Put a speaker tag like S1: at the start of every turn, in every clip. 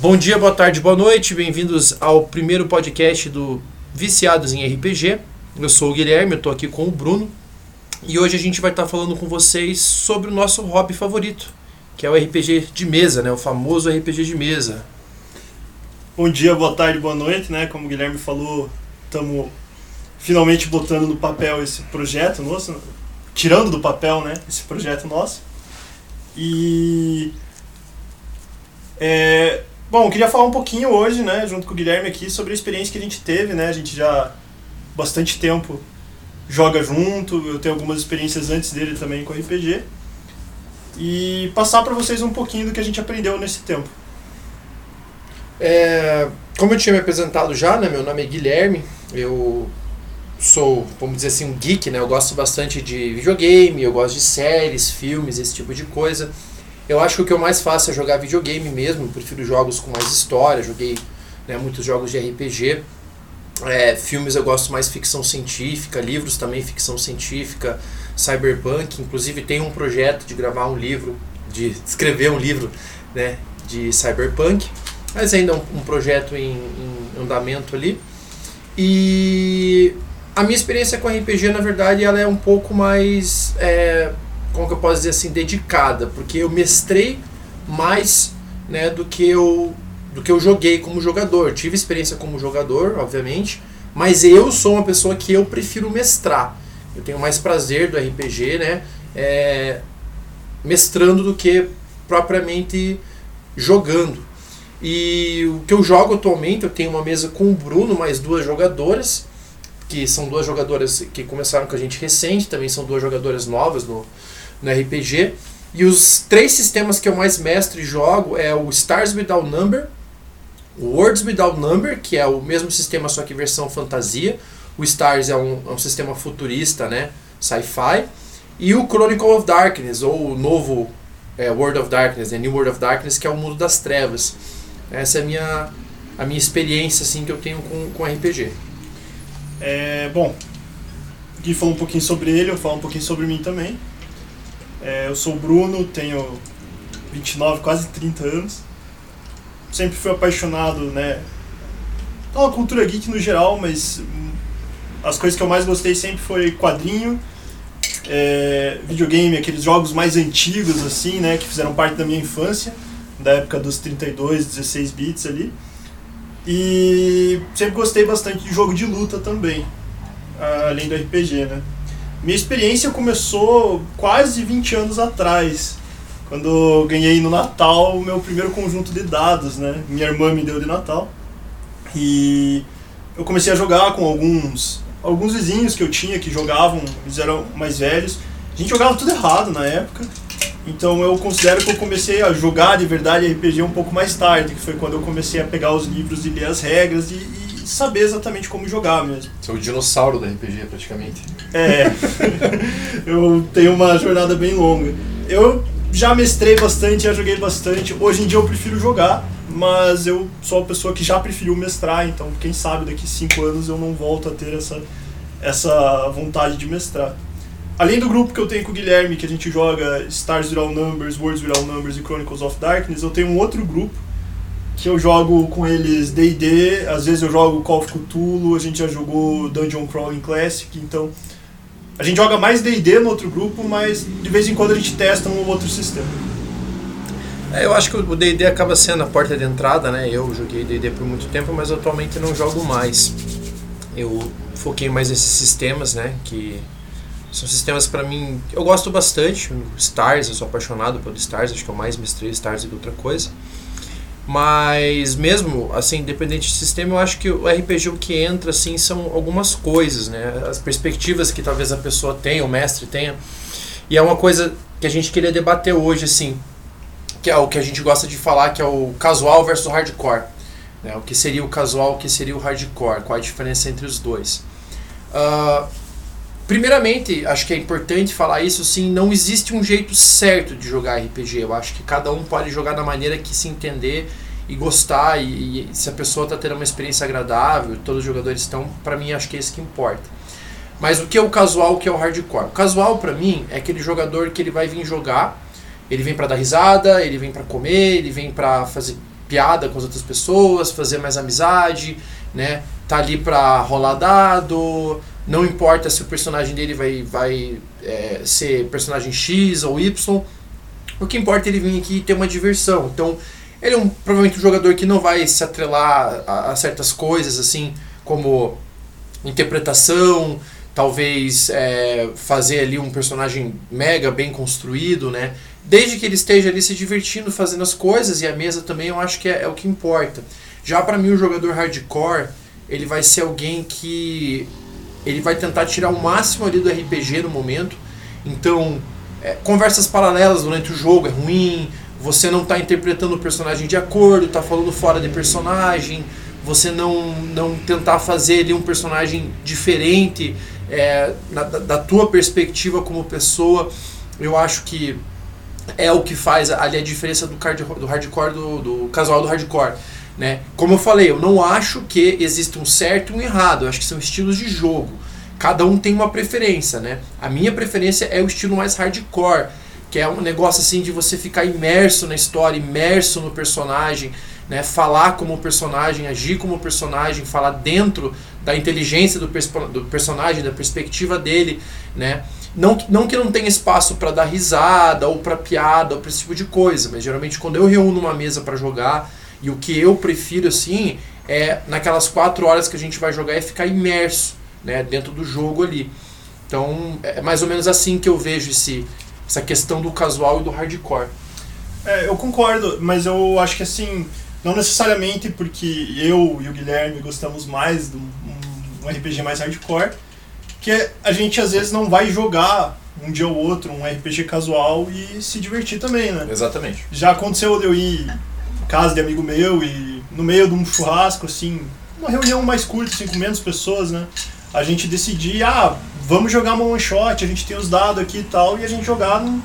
S1: Bom dia, boa tarde, boa noite, bem-vindos ao primeiro podcast do Viciados em RPG. Eu sou o Guilherme, eu estou aqui com o Bruno e hoje a gente vai estar falando com vocês sobre o nosso hobby favorito, que é o RPG de mesa, né? O famoso RPG de mesa.
S2: Bom dia, boa tarde, boa noite, né? Como o Guilherme falou, estamos finalmente botando no papel esse projeto nosso, tirando do papel, né? Esse projeto nosso. E é, bom, eu queria falar um pouquinho hoje, né, junto com o Guilherme aqui, sobre a experiência que a gente teve, né? A gente já bastante tempo joga junto, eu tenho algumas experiências antes dele também com RPG. E passar para vocês um pouquinho do que a gente aprendeu nesse tempo.
S1: É, como eu tinha me apresentado já, né, meu nome é Guilherme, eu sou, vamos dizer assim, um geek, né, eu gosto bastante de videogame, eu gosto de séries, filmes, esse tipo de coisa. Eu acho que o que eu mais faço é jogar videogame mesmo, eu prefiro jogos com mais história, joguei né, muitos jogos de RPG. É, filmes eu gosto mais ficção científica, livros também ficção científica, cyberpunk. Inclusive tem um projeto de gravar um livro, de escrever um livro né, de cyberpunk, mas ainda é um, um projeto em, em, andamento ali. E a minha experiência com RPG, na verdade, ela é um pouco mais, é, como que eu posso dizer assim, dedicada, porque eu mestrei mais né, do que eu do que eu joguei como jogador. Tive experiência como jogador, obviamente, mas eu sou uma pessoa que eu prefiro mestrar. Eu tenho mais prazer do RPG, né? É, mestrando do que propriamente jogando. E o que eu jogo atualmente, eu tenho uma mesa com o Bruno, mais duas jogadoras, que são duas jogadoras que começaram com a gente recente, também são duas jogadoras novas no, no RPG. E os três sistemas que eu mais mestre e jogo é o Stars Without Number, o Words Without Number, que é o mesmo sistema, só que versão fantasia. O Stars é um, é um sistema futurista, né? Sci-fi. E o Chronicle of Darkness, ou o novo é, World of Darkness, né? New World of Darkness, que é o mundo das trevas. Essa é a minha, a minha experiência assim, que eu tenho com, com RPG.
S2: É, bom, Gui falou um pouquinho sobre ele, eu falo um pouquinho sobre mim também. É, eu sou o Bruno, tenho 29, quase 30 anos sempre fui apaixonado, né? Pela cultura geek no geral, mas as coisas que eu mais gostei sempre foi quadrinho, é, videogame, aqueles jogos mais antigos, assim, né? Que fizeram parte da minha infância, da época dos 32, 16 bits ali. E sempre gostei bastante de jogo de luta também, além do RPG, né? Minha experiência começou quase 20 anos atrás, quando eu ganhei no Natal o meu primeiro conjunto de dados, né? Minha irmã me deu de Natal. E eu comecei a jogar com alguns alguns vizinhos que eu tinha que jogavam, eles eram mais velhos. A gente jogava tudo errado na época. Então eu considero que eu comecei a jogar de verdade RPG um pouco mais tarde, que foi quando eu comecei a pegar os livros e ler as regras e, e saber exatamente como jogar mesmo.
S1: Você é o dinossauro da RPG praticamente.
S2: É. eu tenho uma jornada bem longa. Eu já mestrei bastante, já joguei bastante. Hoje em dia eu prefiro jogar, mas eu sou uma pessoa que já preferiu mestrar, então quem sabe daqui cinco anos eu não volto a ter essa, essa vontade de mestrar. Além do grupo que eu tenho com o Guilherme, que a gente joga Stars Without Numbers, Words Without Numbers e Chronicles of Darkness, eu tenho um outro grupo que eu jogo com eles D&D, às vezes eu jogo Call of Cthulhu, a gente já jogou Dungeon Crawling Classic, então a gente joga mais D&D no outro grupo, mas de vez em quando a gente testa um ou outro sistema.
S1: É, eu acho que o D&D acaba sendo a porta de entrada, né? Eu joguei D&D por muito tempo, mas atualmente não jogo mais. Eu foquei mais nesses sistemas, né? Que são sistemas para mim... Eu gosto bastante. Stars, eu sou apaixonado pelo Stars. Acho que eu mais mestrei Stars do que outra coisa. Mas mesmo, assim, independente de sistema, eu acho que o RPG o que entra, assim, são algumas coisas, né? As perspectivas que talvez a pessoa tenha, o mestre tenha. E é uma coisa que a gente queria debater hoje, assim, que é o que a gente gosta de falar, que é o casual versus o hardcore. Né? O que seria o casual, o que seria o hardcore, qual a diferença entre os dois. Uh, primeiramente, acho que é importante falar isso, sim, não existe um jeito certo de jogar RPG. Eu acho que cada um pode jogar da maneira que se entender e gostar e, e se a pessoa está tendo uma experiência agradável, todos os jogadores estão, para mim acho que é isso que importa. Mas o que é o casual, o que é o hardcore? O casual para mim é aquele jogador que ele vai vir jogar, ele vem para dar risada, ele vem para comer, ele vem para fazer piada com as outras pessoas, fazer mais amizade, né? Tá ali pra rolar dado, não importa se o personagem dele vai, vai é, ser personagem X ou Y, o que importa é ele vir aqui e ter uma diversão. Então, ele é um, provavelmente um jogador que não vai se atrelar a, a certas coisas, assim, como interpretação, talvez é, fazer ali um personagem mega bem construído, né? Desde que ele esteja ali se divertindo, fazendo as coisas, e a mesa também eu acho que é, é o que importa. Já para mim, o jogador hardcore, ele vai ser alguém que ele vai tentar tirar o máximo ali do RPG no momento. Então, é, conversas paralelas durante o jogo é ruim, você não está interpretando o personagem de acordo, está falando fora de personagem, você não, não tentar fazer ali um personagem diferente é, na, da tua perspectiva como pessoa, eu acho que é o que faz ali a diferença do, card, do hardcore do, do casual do hardcore. Né? Como eu falei, eu não acho que exista um certo e um errado, eu acho que são estilos de jogo. Cada um tem uma preferência, né? A minha preferência é o estilo mais hardcore, que é um negócio assim de você ficar imerso na história, imerso no personagem, né? Falar como personagem, agir como personagem, falar dentro da inteligência do, do personagem, da perspectiva dele, né? Não, não que não tenha espaço para dar risada ou para piada ou para esse tipo de coisa, mas geralmente quando eu reúno uma mesa para jogar, e o que eu prefiro assim é naquelas quatro horas que a gente vai jogar é ficar imerso né, dentro do jogo ali. Então é mais ou menos assim que eu vejo esse, essa questão do casual e do hardcore.
S2: É, eu concordo, mas eu acho que assim, não necessariamente porque eu e o Guilherme gostamos mais de um, um RPG mais hardcore, que a gente às vezes não vai jogar um dia ou outro um RPG casual e se divertir também, né?
S1: Exatamente.
S2: Já aconteceu de eu ir em casa de amigo meu e no meio de um churrasco, assim, uma reunião mais curta, assim, com menos pessoas, né? A gente decidir, ah, vamos jogar uma one shot, a gente tem os dados aqui e tal, e a gente jogar num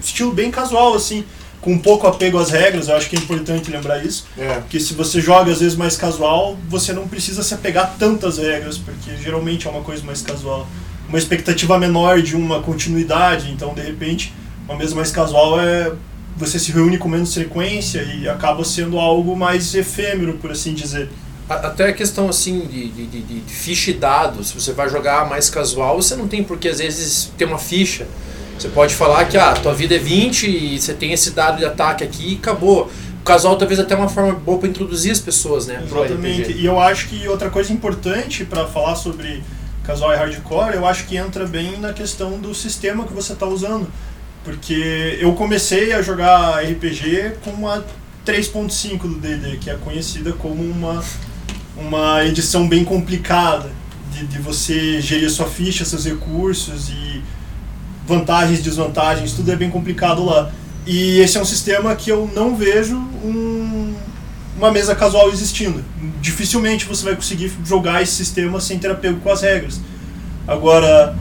S2: estilo bem casual, assim, com pouco apego às regras, eu acho que é importante lembrar isso.
S1: É.
S2: Porque se você joga às vezes mais casual, você não precisa se apegar tantas regras, porque geralmente é uma coisa mais casual. Uma expectativa menor de uma continuidade, então de repente, uma mesa mais casual é você se reúne com menos frequência e acaba sendo algo mais efêmero, por assim dizer.
S1: Até a questão assim de, de, de, de ficha e dados, se você vai jogar mais casual, você não tem porque às vezes ter uma ficha. Você pode falar que ah, tua vida é 20 e você tem esse dado de ataque aqui e acabou. O casual talvez até uma forma boa para introduzir as pessoas, né?
S2: Exatamente. E eu acho que outra coisa importante para falar sobre casual e hardcore, eu acho que entra bem na questão do sistema que você está usando. Porque eu comecei a jogar RPG com a 3.5 do D&D, que é conhecida como uma uma edição bem complicada de, de você gerir sua ficha, seus recursos e vantagens, desvantagens, tudo é bem complicado lá. E esse é um sistema que eu não vejo um, uma mesa casual existindo. Dificilmente você vai conseguir jogar esse sistema sem ter apego com as regras. Agora,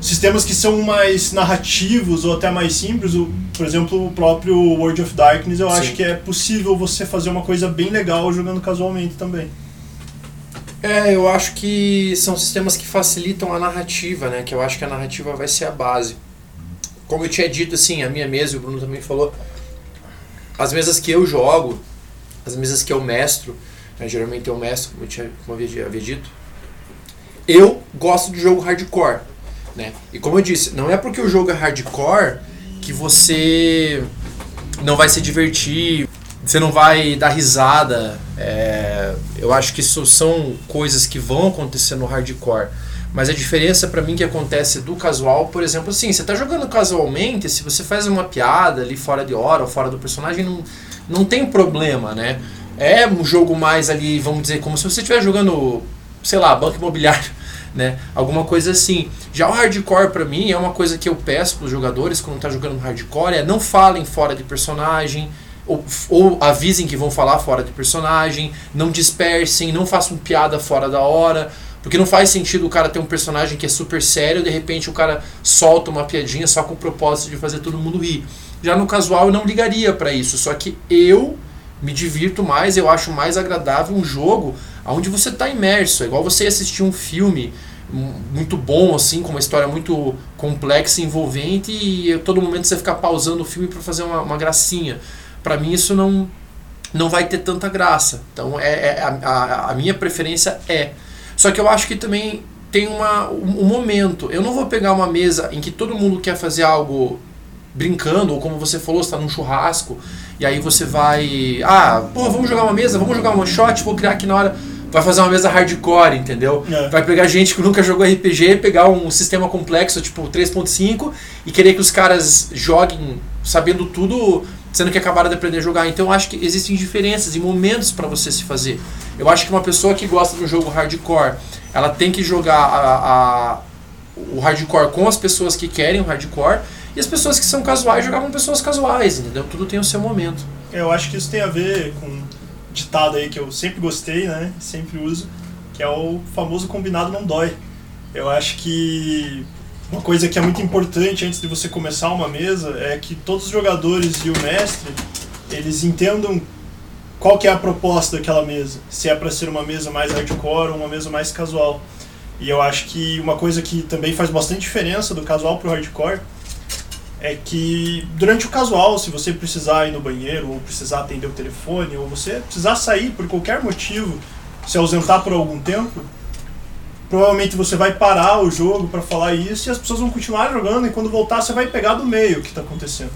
S2: sistemas que são mais narrativos ou até mais simples, o, por exemplo, o próprio World of Darkness, eu Sim. acho que é possível você fazer uma coisa bem legal jogando casualmente também.
S1: É, eu acho que são sistemas que facilitam a narrativa, né? Que eu acho que a narrativa vai ser a base. Como eu tinha dito, assim, a minha mesa, e o Bruno também falou, as mesas que eu jogo, as mesas que eu mestro, né, geralmente eu mestro, como eu, tinha, como eu havia, havia dito, eu gosto de jogo hardcore, né? E como eu disse, não é porque o jogo é hardcore que você não vai se divertir, você não vai dar risada. É, eu acho que isso são coisas que vão acontecer no hardcore. Mas a diferença para mim que acontece do casual, por exemplo, assim, você tá jogando casualmente, se você faz uma piada ali fora de hora ou fora do personagem, não, não tem problema, né? É um jogo mais ali, vamos dizer, como se você estivesse jogando, sei lá, banco imobiliário, né? Alguma coisa assim. Já o hardcore para mim é uma coisa que eu peço pros jogadores quando tá jogando hardcore, é não falem fora de personagem, ou, ou, avisem que vão falar fora de personagem, não dispersem, não façam piada fora da hora, porque não faz sentido o cara ter um personagem que é super sério de repente o cara solta uma piadinha só com o propósito de fazer todo mundo rir. Já no casual eu não ligaria para isso, só que eu me divirto mais, eu acho mais agradável um jogo onde você está imerso, é igual você assistir um filme muito bom assim, com uma história muito complexa envolvente e todo momento você ficar pausando o filme para fazer uma, uma gracinha para mim isso não não vai ter tanta graça. Então é, é a, a, a, minha preferência é. Só que eu acho que também tem uma, um, um momento. Eu não vou pegar uma mesa em que todo mundo quer fazer algo brincando, ou como você falou, está num churrasco, e aí você vai. Ah, pô, vamos jogar uma mesa, vamos jogar uma shot, vou criar aqui na hora. Vai fazer uma mesa hardcore, entendeu? É. Vai pegar gente que nunca jogou RPG, pegar um sistema complexo, tipo 3.5, e querer que os caras joguem sabendo tudo sendo que acabaram de aprender a jogar. Então eu acho que existem diferenças e momentos para você se fazer. Eu acho que uma pessoa que gosta de um jogo hardcore, ela tem que jogar a, a, o hardcore com as pessoas que querem o hardcore e as pessoas que são casuais jogar com pessoas casuais, entendeu? Tudo tem o seu momento.
S2: Eu acho que isso tem a ver com um ditado aí que eu sempre gostei, né? Sempre uso, que é o famoso combinado não dói. Eu acho que uma coisa que é muito importante antes de você começar uma mesa é que todos os jogadores e o mestre eles entendam qual que é a proposta daquela mesa. Se é para ser uma mesa mais hardcore ou uma mesa mais casual. E eu acho que uma coisa que também faz bastante diferença do casual pro hardcore é que durante o casual, se você precisar ir no banheiro, ou precisar atender o telefone, ou você precisar sair por qualquer motivo, se ausentar por algum tempo, provavelmente você vai parar o jogo para falar isso e as pessoas vão continuar jogando e quando voltar você vai pegar do meio o que está acontecendo.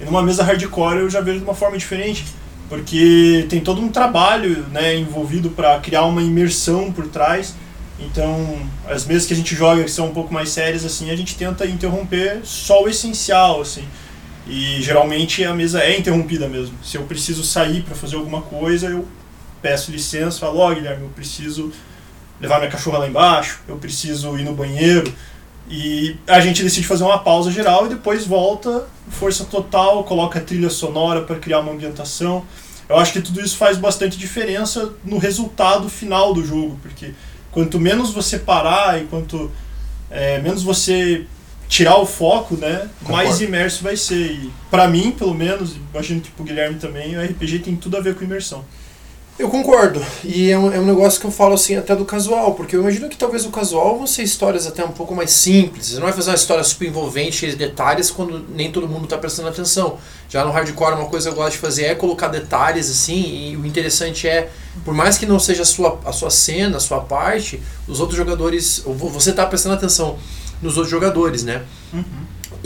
S2: E numa mesa hardcore eu já vejo de uma forma diferente, porque tem todo um trabalho né, envolvido para criar uma imersão por trás. Então, as mesas que a gente joga que são um pouco mais sérias assim, a gente tenta interromper só o essencial assim. E geralmente a mesa é interrompida mesmo. Se eu preciso sair para fazer alguma coisa, eu peço licença, falo, ó, oh, Guilherme, eu preciso levar minha cachorra lá embaixo, eu preciso ir no banheiro. E a gente decide fazer uma pausa geral e depois volta, força total, coloca trilha sonora para criar uma ambientação. Eu acho que tudo isso faz bastante diferença no resultado final do jogo, porque quanto menos você parar e quanto é, menos você tirar o foco, né, Concordo. mais imerso vai ser. E para mim, pelo menos, imagino que pro Guilherme também, o RPG tem tudo a ver com imersão.
S1: Eu concordo. E é um, é um negócio que eu falo assim até do casual, porque eu imagino que talvez o casual vão ser histórias até um pouco mais simples. Você não vai fazer uma história super envolvente, cheia de detalhes, quando nem todo mundo está prestando atenção. Já no hardcore, uma coisa que eu gosto de fazer é colocar detalhes assim, e o interessante é, por mais que não seja a sua, a sua cena, a sua parte, os outros jogadores, você está prestando atenção nos outros jogadores, né? Uhum.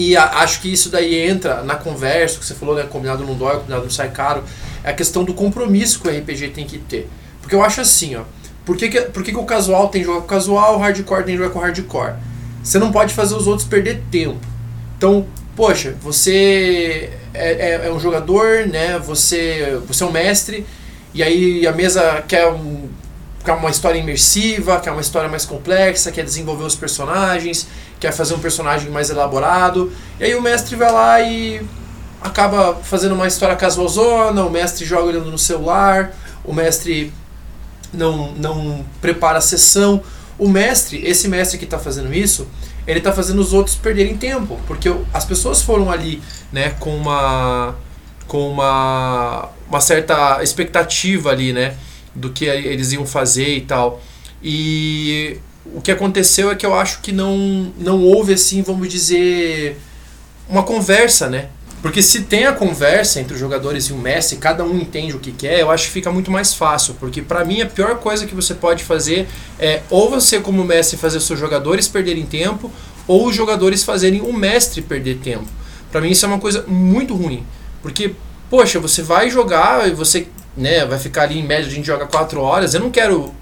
S1: E a, acho que isso daí entra na conversa que você falou, né? Combinado não dói, combinado não sai caro é a questão do compromisso que o RPG tem que ter. Porque eu acho assim, ó. Por que, que, por que, que o casual tem jogar com casual, o hardcore tem jogar com hardcore? Você não pode fazer os outros perder tempo. Então, poxa, você é, é, é um jogador, né? Você, você é um mestre, e aí a mesa quer, um, quer uma história imersiva, quer uma história mais complexa, quer desenvolver os personagens, quer fazer um personagem mais elaborado. E aí o mestre vai lá e acaba fazendo uma história casualzona, o mestre joga olhando no celular, o mestre não, não prepara a sessão. O mestre, esse mestre que está fazendo isso, ele está fazendo os outros perderem tempo, porque as pessoas foram ali né, com uma com uma, uma certa expectativa ali, né, do que eles iam fazer e tal. E o que aconteceu é que eu acho que não, não houve assim, vamos dizer, uma conversa, né, porque se tem a conversa entre os jogadores e o mestre, cada um entende o que quer, eu acho que fica muito mais fácil. Porque para mim a pior coisa que você pode fazer é ou você como mestre fazer os seus jogadores perderem tempo, ou os jogadores fazerem o mestre perder tempo. Para mim isso é uma coisa muito ruim. Porque, poxa, você vai jogar e você né, vai ficar ali em média, a gente joga 4 horas, eu não quero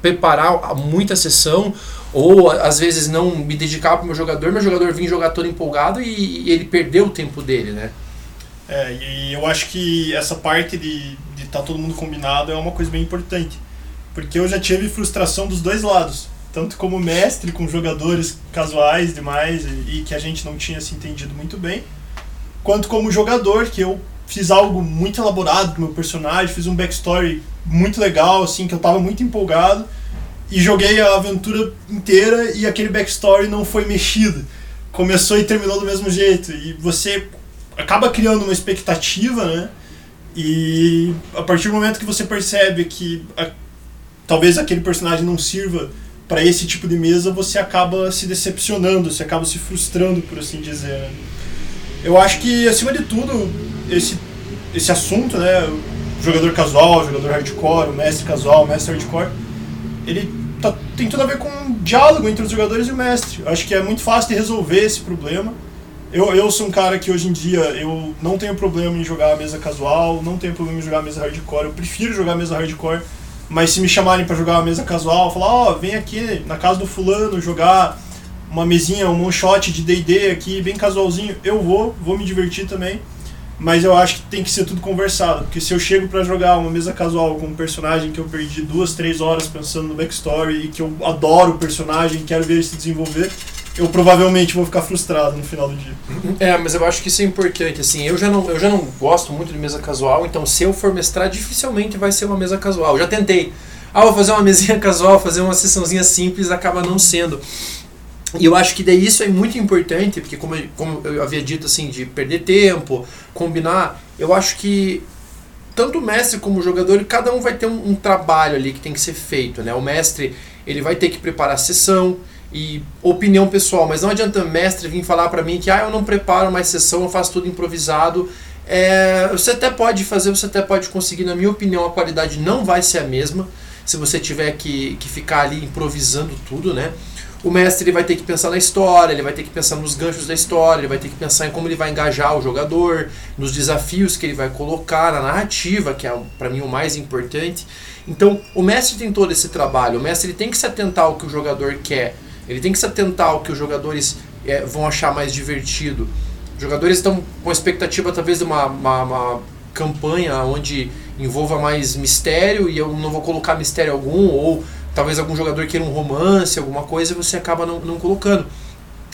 S1: preparar muita sessão ou às vezes não me dedicar para o meu jogador, meu jogador vir jogar todo empolgado e, e ele perdeu o tempo dele, né?
S2: É, e eu acho que essa parte de estar tá todo mundo combinado é uma coisa bem importante. Porque eu já tive frustração dos dois lados. Tanto como mestre com jogadores casuais demais e, e que a gente não tinha se entendido muito bem, quanto como jogador, que eu fiz algo muito elaborado com meu personagem, fiz um backstory muito legal, assim, que eu estava muito empolgado e joguei a aventura inteira e aquele backstory não foi mexido. Começou e terminou do mesmo jeito. E você acaba criando uma expectativa, né? E a partir do momento que você percebe que a, talvez aquele personagem não sirva para esse tipo de mesa, você acaba se decepcionando, você acaba se frustrando, por assim dizer. Né? Eu acho que, acima de tudo, esse, esse assunto, né? jogador casual, jogador hardcore, o mestre casual, o mestre hardcore, ele tá, tem tudo a ver com um diálogo entre os jogadores e o mestre. Eu acho que é muito fácil de resolver esse problema. Eu, eu sou um cara que hoje em dia eu não tenho problema em jogar a mesa casual, não tenho problema em jogar a mesa hardcore, eu prefiro jogar a mesa hardcore, mas se me chamarem para jogar a mesa casual, falar, ó, oh, vem aqui na casa do fulano jogar uma mesinha, um shot de D&D aqui, bem casualzinho, eu vou, vou me divertir também. Mas eu acho que tem que ser tudo conversado, porque se eu chego para jogar uma mesa casual com um personagem que eu perdi duas, três horas pensando no backstory e que eu adoro o personagem, quero ver ele se desenvolver, eu provavelmente vou ficar frustrado no final do dia.
S1: É, mas eu acho que isso é importante, assim, eu já não, eu já não gosto muito de mesa casual, então se eu for mestrar, dificilmente vai ser uma mesa casual. Eu já tentei. Ah, vou fazer uma mesinha casual, fazer uma sessãozinha simples, acaba não sendo. E eu acho que daí isso é muito importante, porque como, como eu havia dito assim, de perder tempo, combinar, eu acho que tanto o mestre como o jogador, cada um vai ter um, um, trabalho ali que tem que ser feito, né? O mestre, ele vai ter que preparar a sessão e opinião pessoal, mas não adianta mestre vir falar para mim que ah, eu não preparo mais sessão, eu faço tudo improvisado. É, você até pode fazer, você até pode conseguir, na minha opinião, a qualidade não vai ser a mesma se você tiver que, que ficar ali improvisando tudo, né? O mestre ele vai ter que pensar na história, ele vai ter que pensar nos ganchos da história, ele vai ter que pensar em como ele vai engajar o jogador, nos desafios que ele vai colocar, na narrativa, que é para mim o mais importante. Então, o mestre tem todo esse trabalho, o mestre ele tem que se atentar ao que o jogador quer, ele tem que se atentar ao que os jogadores é, vão achar mais divertido. Os jogadores estão com a expectativa, talvez, de uma, uma, uma campanha onde envolva mais mistério e eu não vou colocar mistério algum, ou talvez algum jogador queira um romance, alguma coisa, e você acaba não, não colocando.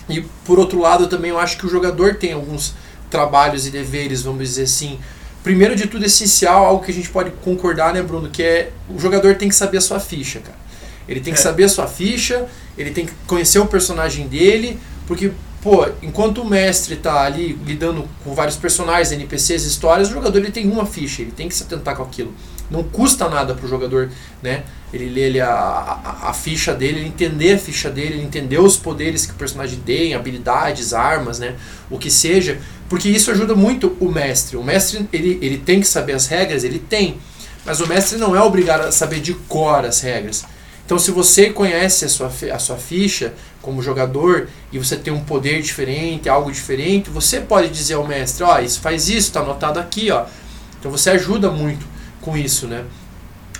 S1: E por outro lado, também eu acho que o jogador tem alguns trabalhos e deveres, vamos dizer assim. Primeiro de tudo, essencial, algo que a gente pode concordar, né, Bruno, que é o jogador tem que saber a sua ficha, cara. Ele tem que é. saber a sua ficha, ele tem que conhecer o personagem dele, porque, pô, enquanto o mestre está ali lidando com vários personagens, NPCs, histórias, o jogador ele tem uma ficha, ele tem que se atentar com aquilo. Não custa nada para o jogador, né? Ele ler ele, a, a, a, ficha dele, ele entender a ficha dele, ele entender os poderes que o personagem tem, habilidades, armas, né? O que seja, porque isso ajuda muito o mestre. O mestre ele, ele tem que saber as regras, ele tem, mas o mestre não é obrigado a saber de cor as regras. Então, se você conhece a sua, a sua ficha como jogador e você tem um poder diferente, algo diferente, você pode dizer ao mestre: Ó, oh, isso faz isso, está anotado aqui, ó. Então, você ajuda muito com isso, né?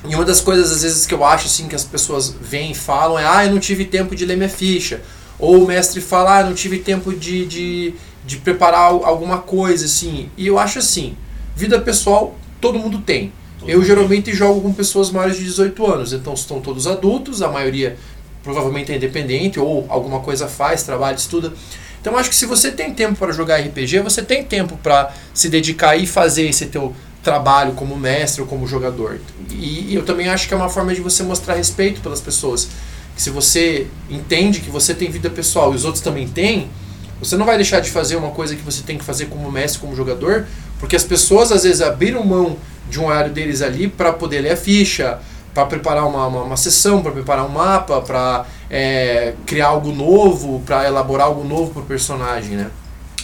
S1: E uma das coisas, às vezes, que eu acho assim que as pessoas vêm e falam é: ah, eu não tive tempo de ler minha ficha. Ou o mestre fala: ah, eu não tive tempo de, de, de preparar alguma coisa, assim. E eu acho assim: vida pessoal, todo mundo tem. Todo eu mundo geralmente tem. jogo com pessoas maiores de 18 anos, então estão todos adultos, a maioria provavelmente é independente ou alguma coisa faz, trabalha, estuda. Então acho que se você tem tempo para jogar RPG, você tem tempo para se dedicar e fazer esse teu trabalho como mestre ou como jogador. E, e, eu também acho que é uma forma de você mostrar respeito pelas pessoas. Que se você entende que você tem vida pessoal e os outros também têm, você não vai deixar de fazer uma coisa que você tem que fazer como mestre, como jogador, porque as pessoas às vezes abriram mão de um horário deles ali para poder ler a ficha, para preparar uma, uma, uma sessão, para preparar um mapa, para é, criar algo novo, para elaborar algo novo para o personagem, né?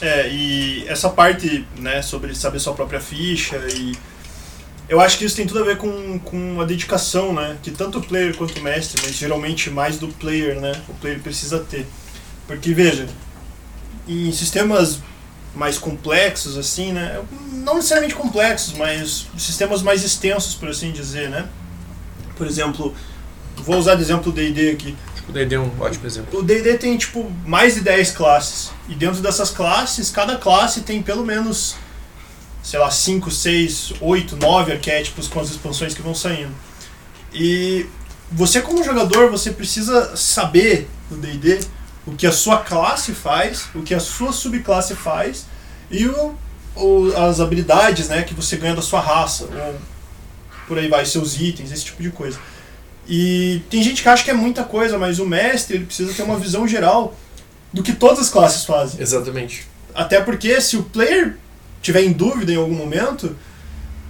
S2: É, e essa parte, né, sobre saber sua própria ficha e eu acho que isso tem tudo a ver com, com a dedicação, né, que tanto o player quanto o mestre, mas geralmente mais do player, né, o player precisa ter. Porque veja, em sistemas mais complexos assim, né, não necessariamente complexos, mas sistemas mais extensos, por assim dizer, né? Por exemplo, vou usar de exemplo o D&D aqui.
S1: O D&D é um ótimo exemplo.
S2: O D&D tem, tipo, mais de 10 classes. E dentro dessas classes, cada classe tem pelo menos, sei lá, 5, 6, 8, 9 arquétipos com as expansões que vão saindo. E você como jogador, você precisa saber no D&D o que a sua classe faz, o que a sua subclasse faz e o, o, as habilidades né, que você ganha da sua raça, ou por aí vai, seus itens, esse tipo de coisa. E tem gente que acha que é muita coisa, mas o mestre ele precisa ter uma visão geral do que todas as classes fazem.
S1: Exatamente.
S2: Até porque se o player tiver em dúvida em algum momento,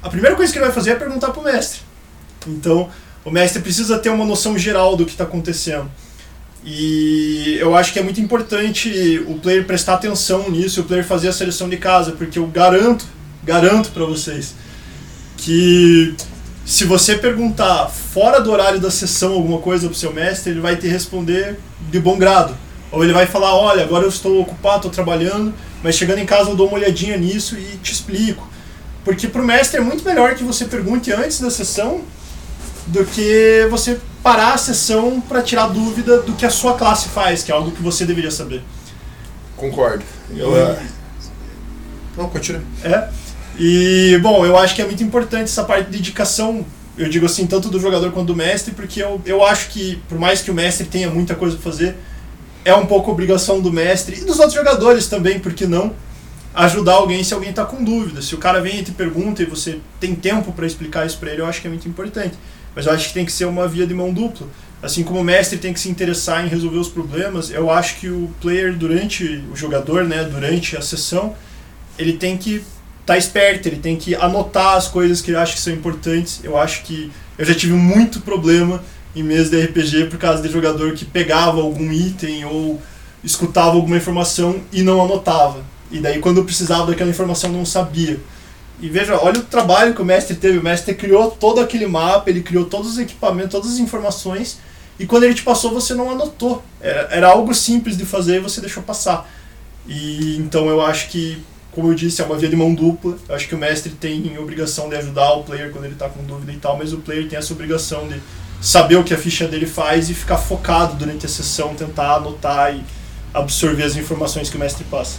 S2: a primeira coisa que ele vai fazer é perguntar pro mestre. Então, o mestre precisa ter uma noção geral do que está acontecendo. E eu acho que é muito importante o player prestar atenção nisso, o player fazer a seleção de casa, porque eu garanto, garanto para vocês que se você perguntar fora do horário da sessão alguma coisa pro seu mestre, ele vai te responder de bom grado. Ou ele vai falar, olha, agora eu estou ocupado, estou trabalhando, mas chegando em casa eu dou uma olhadinha nisso e te explico. Porque pro mestre é muito melhor que você pergunte antes da sessão do que você parar a sessão para tirar dúvida do que a sua classe faz, que é algo que você deveria saber.
S1: Concordo. Eu,
S2: E-
S1: Não, continua.
S2: É. E, bom, eu acho que é muito importante essa parte de dedicação, eu digo assim, tanto do jogador quanto do mestre, porque eu, eu acho que, por mais que o mestre tenha muita coisa pra fazer, é um pouco obrigação do mestre e dos outros jogadores também, por que não? Ajudar alguém se alguém tá com dúvida. Se o cara vem e te pergunta e você tem tempo para explicar isso pra ele, eu acho que é muito importante. Mas eu acho que tem que ser uma via de mão dupla. Assim como o mestre tem que se interessar em resolver os problemas, eu acho que o player durante o jogador, né, durante a sessão, ele tem que tá esperto, ele tem que anotar as coisas que ele acha que são importantes. Eu acho que eu já tive muito problema em mesa de RPG por causa de jogador que pegava algum item ou escutava alguma informação e não anotava. E daí quando precisava daquela informação não sabia. E veja, olha o trabalho que o mestre teve. O mestre criou todo aquele mapa, ele criou todos os equipamentos, todas as informações. E quando ele te passou, você não anotou. Era, era algo simples de fazer e você deixou passar. E então eu acho que, como eu disse, é uma via de mão dupla. Eu acho que o mestre tem obrigação de ajudar o player quando ele está com dúvida e tal, mas o player tem essa obrigação de saber o que a ficha dele faz e ficar focado durante a sessão, tentar anotar e absorver as informações que o mestre passa.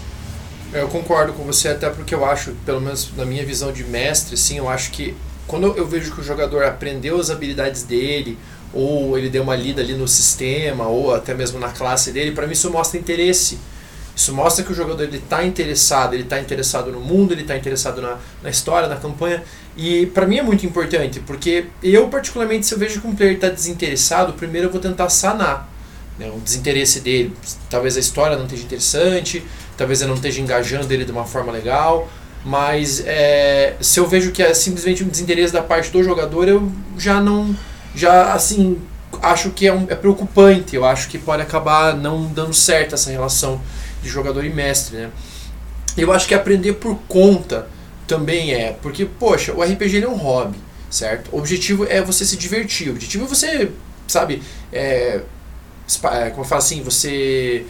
S1: Eu concordo com você, até porque eu acho, pelo menos na minha visão de mestre, sim, eu acho que quando eu vejo que o jogador aprendeu as habilidades dele, ou ele deu uma lida ali no sistema, ou até mesmo na classe dele, para mim isso mostra interesse. Isso mostra que o jogador ele está interessado, ele está interessado no mundo, ele está interessado na, na história, na campanha. E para mim é muito importante, porque eu particularmente se eu vejo que um player está desinteressado, primeiro eu vou tentar sanar né, o desinteresse dele. Talvez a história não esteja interessante, talvez eu não esteja engajando ele de uma forma legal, mas é, se eu vejo que é simplesmente um desinteresse da parte do jogador, eu já não, já assim, acho que é, um, é preocupante, eu acho que pode acabar não dando certo essa relação de jogador e mestre, né? Eu acho que aprender por conta também é, porque, poxa, o RPG é um hobby, certo? O objetivo é você se divertir, o objetivo é você, sabe, é, como eu falo assim, você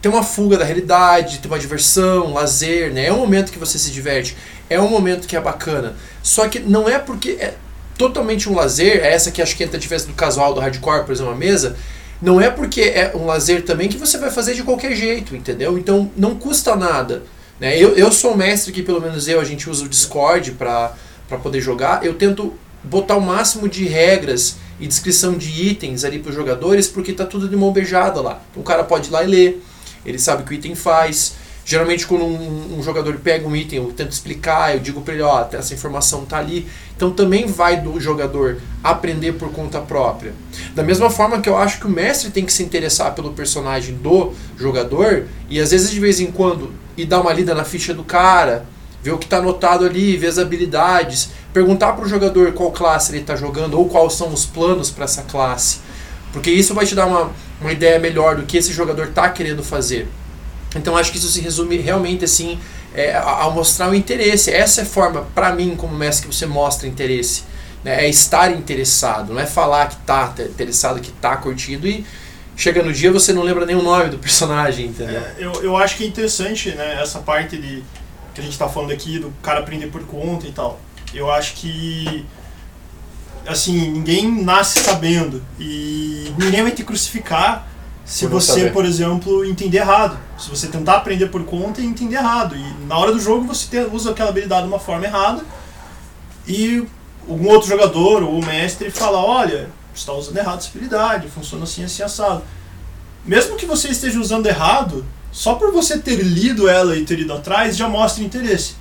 S1: ter uma fuga da realidade, ter uma diversão, um lazer, né? É um momento que você se diverte, é um momento que é bacana. Só que não é porque é totalmente um lazer, é essa que acho que entra a diferença do casual, do hardcore, por exemplo, uma mesa, não é porque é um lazer também que você vai fazer de qualquer jeito, entendeu? Então não custa nada. Né? Eu, eu sou mestre que, pelo menos eu, a gente usa o Discord para poder jogar. Eu tento botar o máximo de regras e descrição de itens ali para os jogadores, porque tá tudo de mão beijada lá. O cara pode ir lá e ler, ele sabe o que o item faz. Geralmente, quando um, um jogador pega um item, eu tento explicar, eu digo para ele: ó, essa informação tá ali. Então, também vai do jogador aprender por conta própria. Da mesma forma que eu acho que o mestre tem que se interessar pelo personagem do jogador e, às vezes, de vez em quando, ir dar uma lida na ficha do cara, ver o que está anotado ali, ver as habilidades, perguntar para o jogador qual classe ele está jogando ou quais são os planos para essa classe. Porque isso vai te dar uma, uma ideia melhor do que esse jogador está querendo fazer. Então acho que isso se resume realmente assim é, ao mostrar o interesse. Essa é a forma, para mim, como mestre, que você mostra interesse. Né? É estar interessado, não é falar que está interessado, que está curtindo e chega no dia você não lembra nem o nome do personagem, entendeu?
S2: É, eu, eu acho que é interessante né, essa parte de que a gente está falando aqui do cara aprender por conta e tal. Eu acho que assim, ninguém nasce sabendo e ninguém vai te crucificar se
S1: Por
S2: você,
S1: saber.
S2: por exemplo, entender errado. Se você tentar aprender por conta e entender errado. E na hora do jogo você usa aquela habilidade de uma forma errada e algum outro jogador ou mestre fala, olha, você está usando errado essa habilidade, funciona assim, assim, assado. Mesmo que você esteja usando errado, só por você ter lido ela e ter ido atrás, já mostra interesse.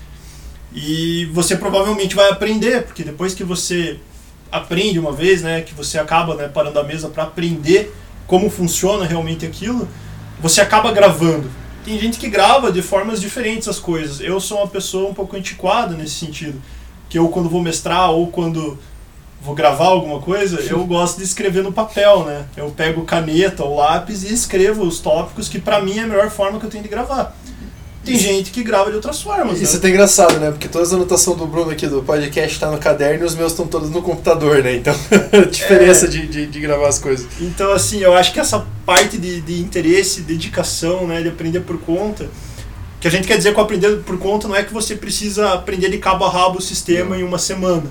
S2: E você provavelmente vai aprender, porque depois que você aprende uma vez, né, que você acaba né, parando a mesa para aprender como funciona realmente aquilo, você acaba gravando. Tem gente que grava de formas diferentes as coisas. Eu sou uma pessoa um pouco antiquada nesse sentido, que eu quando vou mestrar ou quando vou gravar alguma coisa, eu gosto de escrever no papel, né? Eu pego caneta ou lápis e escrevo os tópicos que pra mim é a melhor forma que eu tenho de gravar. Tem gente que grava de outras formas.
S1: Isso
S2: né?
S1: é até engraçado, né? Porque todas as anotações do Bruno aqui do podcast tá no caderno e os meus estão todos no computador, né? Então, a diferença
S2: É.
S1: de, de, de gravar as coisas.
S2: Então, assim, eu acho que essa parte de, de interesse, dedicação, né, de aprender por conta, que a gente quer dizer com aprender por conta não é que você precisa aprender de cabo a rabo o sistema
S1: Não.
S2: em uma semana.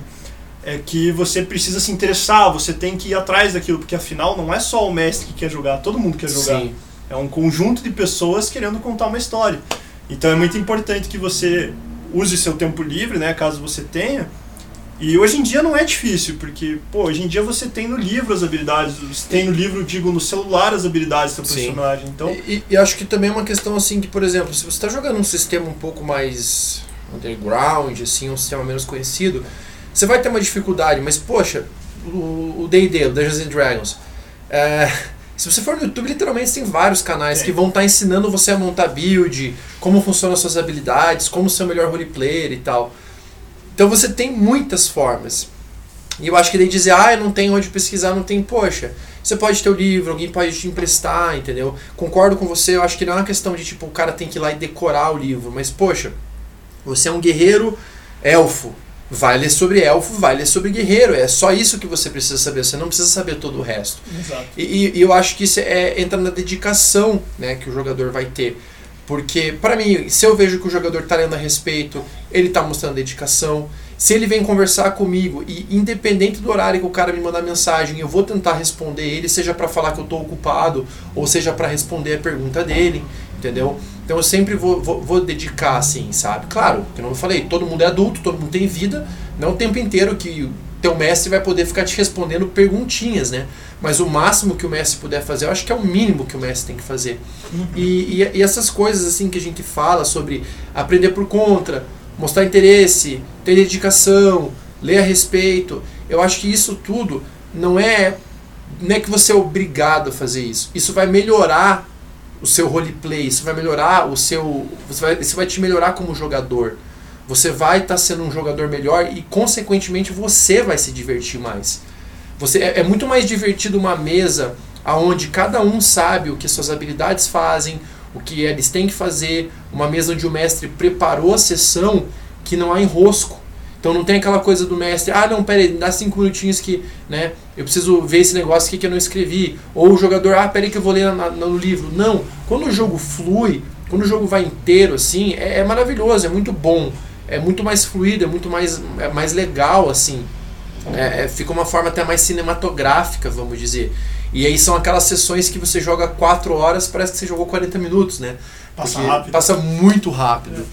S2: É que você precisa se interessar, você tem que ir atrás daquilo, porque afinal não é só o mestre que quer jogar, todo mundo quer jogar.
S1: Sim.
S2: É um conjunto de pessoas querendo contar uma história. Então é muito importante que você use seu tempo livre, né, caso você tenha. E hoje em dia não é difícil, porque, pô, hoje em dia você tem no livro as habilidades, você tem no livro, digo, no celular as habilidades do seu
S1: Sim.
S2: personagem. Então,
S1: E, e acho que também é uma questão assim que, por exemplo, se você está jogando um sistema um pouco mais underground, assim, um sistema menos conhecido, você vai ter uma dificuldade, mas poxa, o o D&D, o Dungeons and Dragons, é, se você for no YouTube, literalmente tem vários canais que vão estar ensinando você a montar build, como funcionam as suas habilidades, como ser o melhor roleplayer e tal. Então você tem muitas formas. E eu acho que daí dizer, ah, eu não tenho onde pesquisar, não tem, poxa, você pode ter o livro, alguém pode te emprestar, entendeu? Concordo com você, eu acho que não é uma questão de tipo, o cara tem que ir lá e decorar o livro, mas poxa, você é um guerreiro elfo. Vai ler sobre elfo, vai ler sobre guerreiro. É só isso que você precisa saber, você não precisa saber todo o resto.
S2: exato.
S1: E, e- eu acho que isso é, entra na dedicação né, que o jogador vai ter. Porque, para mim, se eu vejo que o jogador está lendo a respeito, ele está mostrando dedicação. Se ele vem conversar comigo e, independente do horário que o cara me mandar mensagem, eu vou tentar responder ele, seja para falar que eu estou ocupado, ou seja para responder a pergunta dele, entendeu? Então eu sempre vou, vou, vou dedicar, assim, sabe? Claro, que não eu falei, todo mundo é adulto, todo mundo tem vida, não o tempo inteiro que o teu mestre vai poder ficar te respondendo perguntinhas, né? Mas o máximo que o mestre puder fazer, eu acho que é o mínimo que o mestre tem que fazer. E, e, e essas coisas assim que a gente fala sobre aprender por conta, mostrar interesse, ter dedicação, ler a respeito, eu acho que isso tudo não é não é que você é obrigado a fazer isso. Isso vai melhorar o seu roleplay, isso vai melhorar o seu. Você vai, isso vai te melhorar como jogador. Você vai estar sendo um jogador melhor e, consequentemente, você vai se divertir mais. Você, é, é muito mais divertido uma mesa onde cada um sabe o que suas habilidades fazem, o que eles têm que fazer, uma mesa onde o mestre preparou a sessão que não há enrosco. Então não tem aquela coisa do mestre, ah não, pera aí, dá cinco minutinhos que né, eu preciso ver esse negócio aqui que eu não escrevi. Ou o jogador, ah, pera aí que eu vou ler na- no livro. Não, quando o jogo flui, quando o jogo vai inteiro assim, é, é maravilhoso, é muito bom. É muito mais fluido, é muito mais, é mais legal, assim. É, é, fica uma forma até mais cinematográfica, vamos dizer. E aí são aquelas sessões que você joga 4 horas, parece que você jogou 40 minutos, né?
S2: Passa
S1: Porque
S2: rápido.
S1: Passa muito rápido.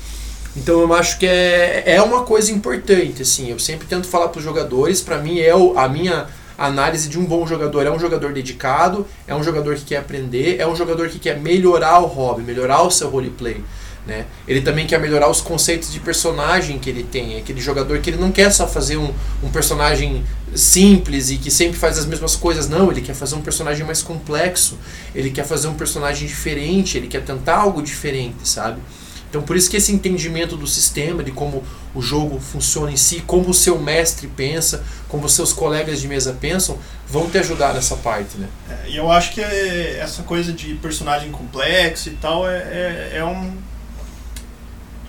S1: Então eu acho que é, é uma coisa importante, assim. Eu sempre tento falar para os jogadores, para mim é o, a minha análise de um bom jogador é um jogador dedicado, é um jogador que quer aprender, é um jogador que quer melhorar o hobby, melhorar o seu roleplay. Né? Ele também quer melhorar os conceitos de personagem que ele tem. É aquele jogador que ele não quer só fazer um, um personagem simples e que sempre faz as mesmas coisas. Não, ele quer fazer um personagem mais complexo. Ele quer fazer um personagem diferente. Ele quer tentar algo diferente, sabe? Então por isso que esse entendimento do sistema, de como o jogo funciona em si, como o seu mestre pensa, como os seus colegas de mesa pensam, vão te ajudar nessa parte, né?
S2: É, E eu acho que é- essa coisa de personagem complexo e tal é, é, é um.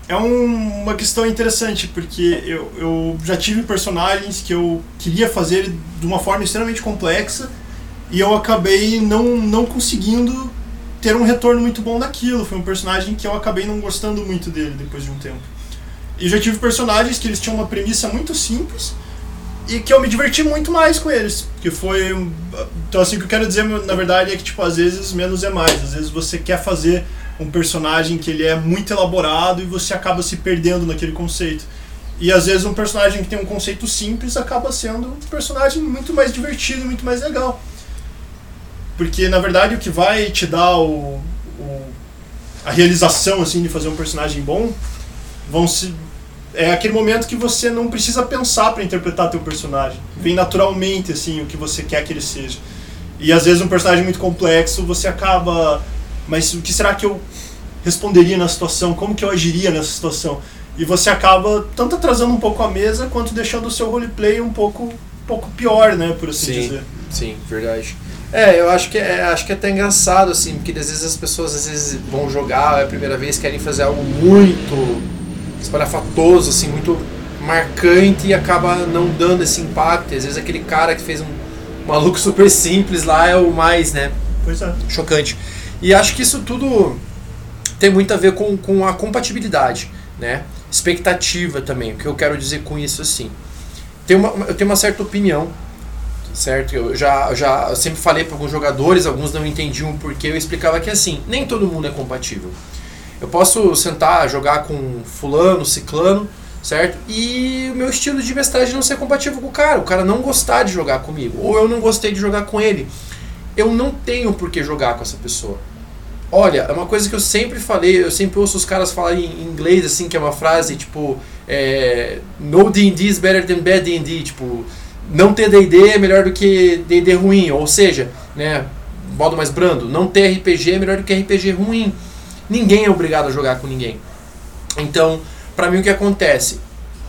S2: É um- uma questão interessante, porque eu, eu já tive personagens que eu queria fazer de uma forma extremamente complexa e eu acabei não, não conseguindo ter um retorno muito bom daquilo. Foi um personagem que eu acabei não gostando muito dele depois de um tempo. E já tive personagens que eles tinham uma premissa muito simples e que eu me diverti muito mais com eles. Que foi. Então, assim, o que eu quero dizer, na verdade, é que, tipo, às vezes menos é mais. Às vezes você quer fazer um personagem que ele é muito elaborado e você acaba se perdendo naquele conceito. E às vezes um personagem que tem um conceito simples acaba sendo um personagem muito mais divertido, muito mais legal. Porque, na verdade, o que vai te dar o, o- a realização, assim, de fazer um personagem bom vão se é aquele momento que você não precisa pensar para interpretar teu personagem. Vem naturalmente assim o que você quer que ele seja. E às vezes um personagem muito complexo, você acaba, mas o que será que eu responderia na situação? Como que eu agiria nessa situação? E você acaba tanto atrasando um pouco a mesa quanto deixando o seu roleplay um pouco um pouco pior, né, por assim
S1: Sim.
S2: dizer.
S1: Sim, verdade. É, eu acho que é, acho que é até engraçado, assim, porque às vezes as pessoas às vezes vão jogar é a primeira vez, querem fazer algo muito espalhafatoso, assim, muito marcante e acaba não dando esse impacto. Às vezes aquele cara que fez um maluco super simples lá é o mais, né?
S2: Pois é.
S1: Chocante. E acho que isso tudo tem muito a ver com, com a compatibilidade, né? Expectativa também. O que eu quero dizer com isso, assim. Tem uma, eu tenho uma certa opinião, certo? Eu já, já eu sempre falei para alguns jogadores, alguns não entendiam porque eu explicava que assim, nem todo mundo é compatível. Eu posso sentar, jogar com fulano, ciclano, certo? E o meu estilo de mestragem não ser compatível com o cara, o cara não gostar de jogar comigo, ou eu não gostei de jogar com ele. Eu não tenho por que jogar com essa pessoa. Olha, é uma coisa que eu sempre falei, eu sempre ouço os caras falarem em inglês, assim, que é uma frase tipo: é, No DD is better than bad DD. Tipo, não ter DD é melhor do que DD ruim. Ou seja, né, modo mais brando, não ter RPG é melhor do que RPG ruim. Ninguém é obrigado a jogar com ninguém. Então, para mim o que acontece?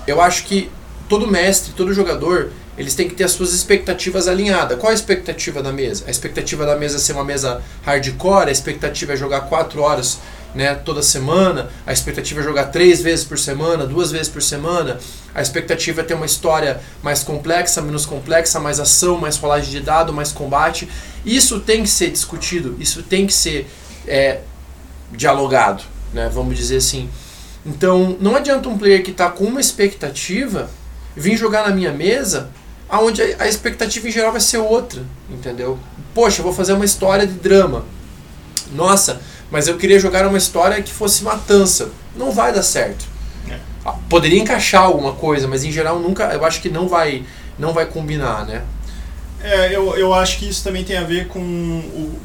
S1: Eu acho que todo mestre, todo jogador, eles têm que ter as suas expectativas alinhadas. Qual a expectativa da mesa? A expectativa da mesa é ser uma mesa hardcore, a expectativa é jogar 4 horas né, toda semana, a expectativa é jogar três vezes por semana, duas vezes por semana, a expectativa é ter uma história mais complexa, menos complexa, mais ação, mais rolagem de dado, mais combate. Isso tem que ser discutido, isso tem que ser é, dialogado, né, vamos dizer assim. Então, não adianta um player que está com uma expectativa vir jogar na minha mesa, aonde a expectativa em geral vai ser outra, entendeu? Poxa, eu vou fazer uma história de drama. Nossa, mas eu queria jogar uma história que fosse matança. Não vai dar certo. É. Ah, poderia encaixar alguma coisa, mas em geral nunca, eu acho que não vai, não vai combinar, né?
S2: É, eu, eu acho que isso também tem a ver com o,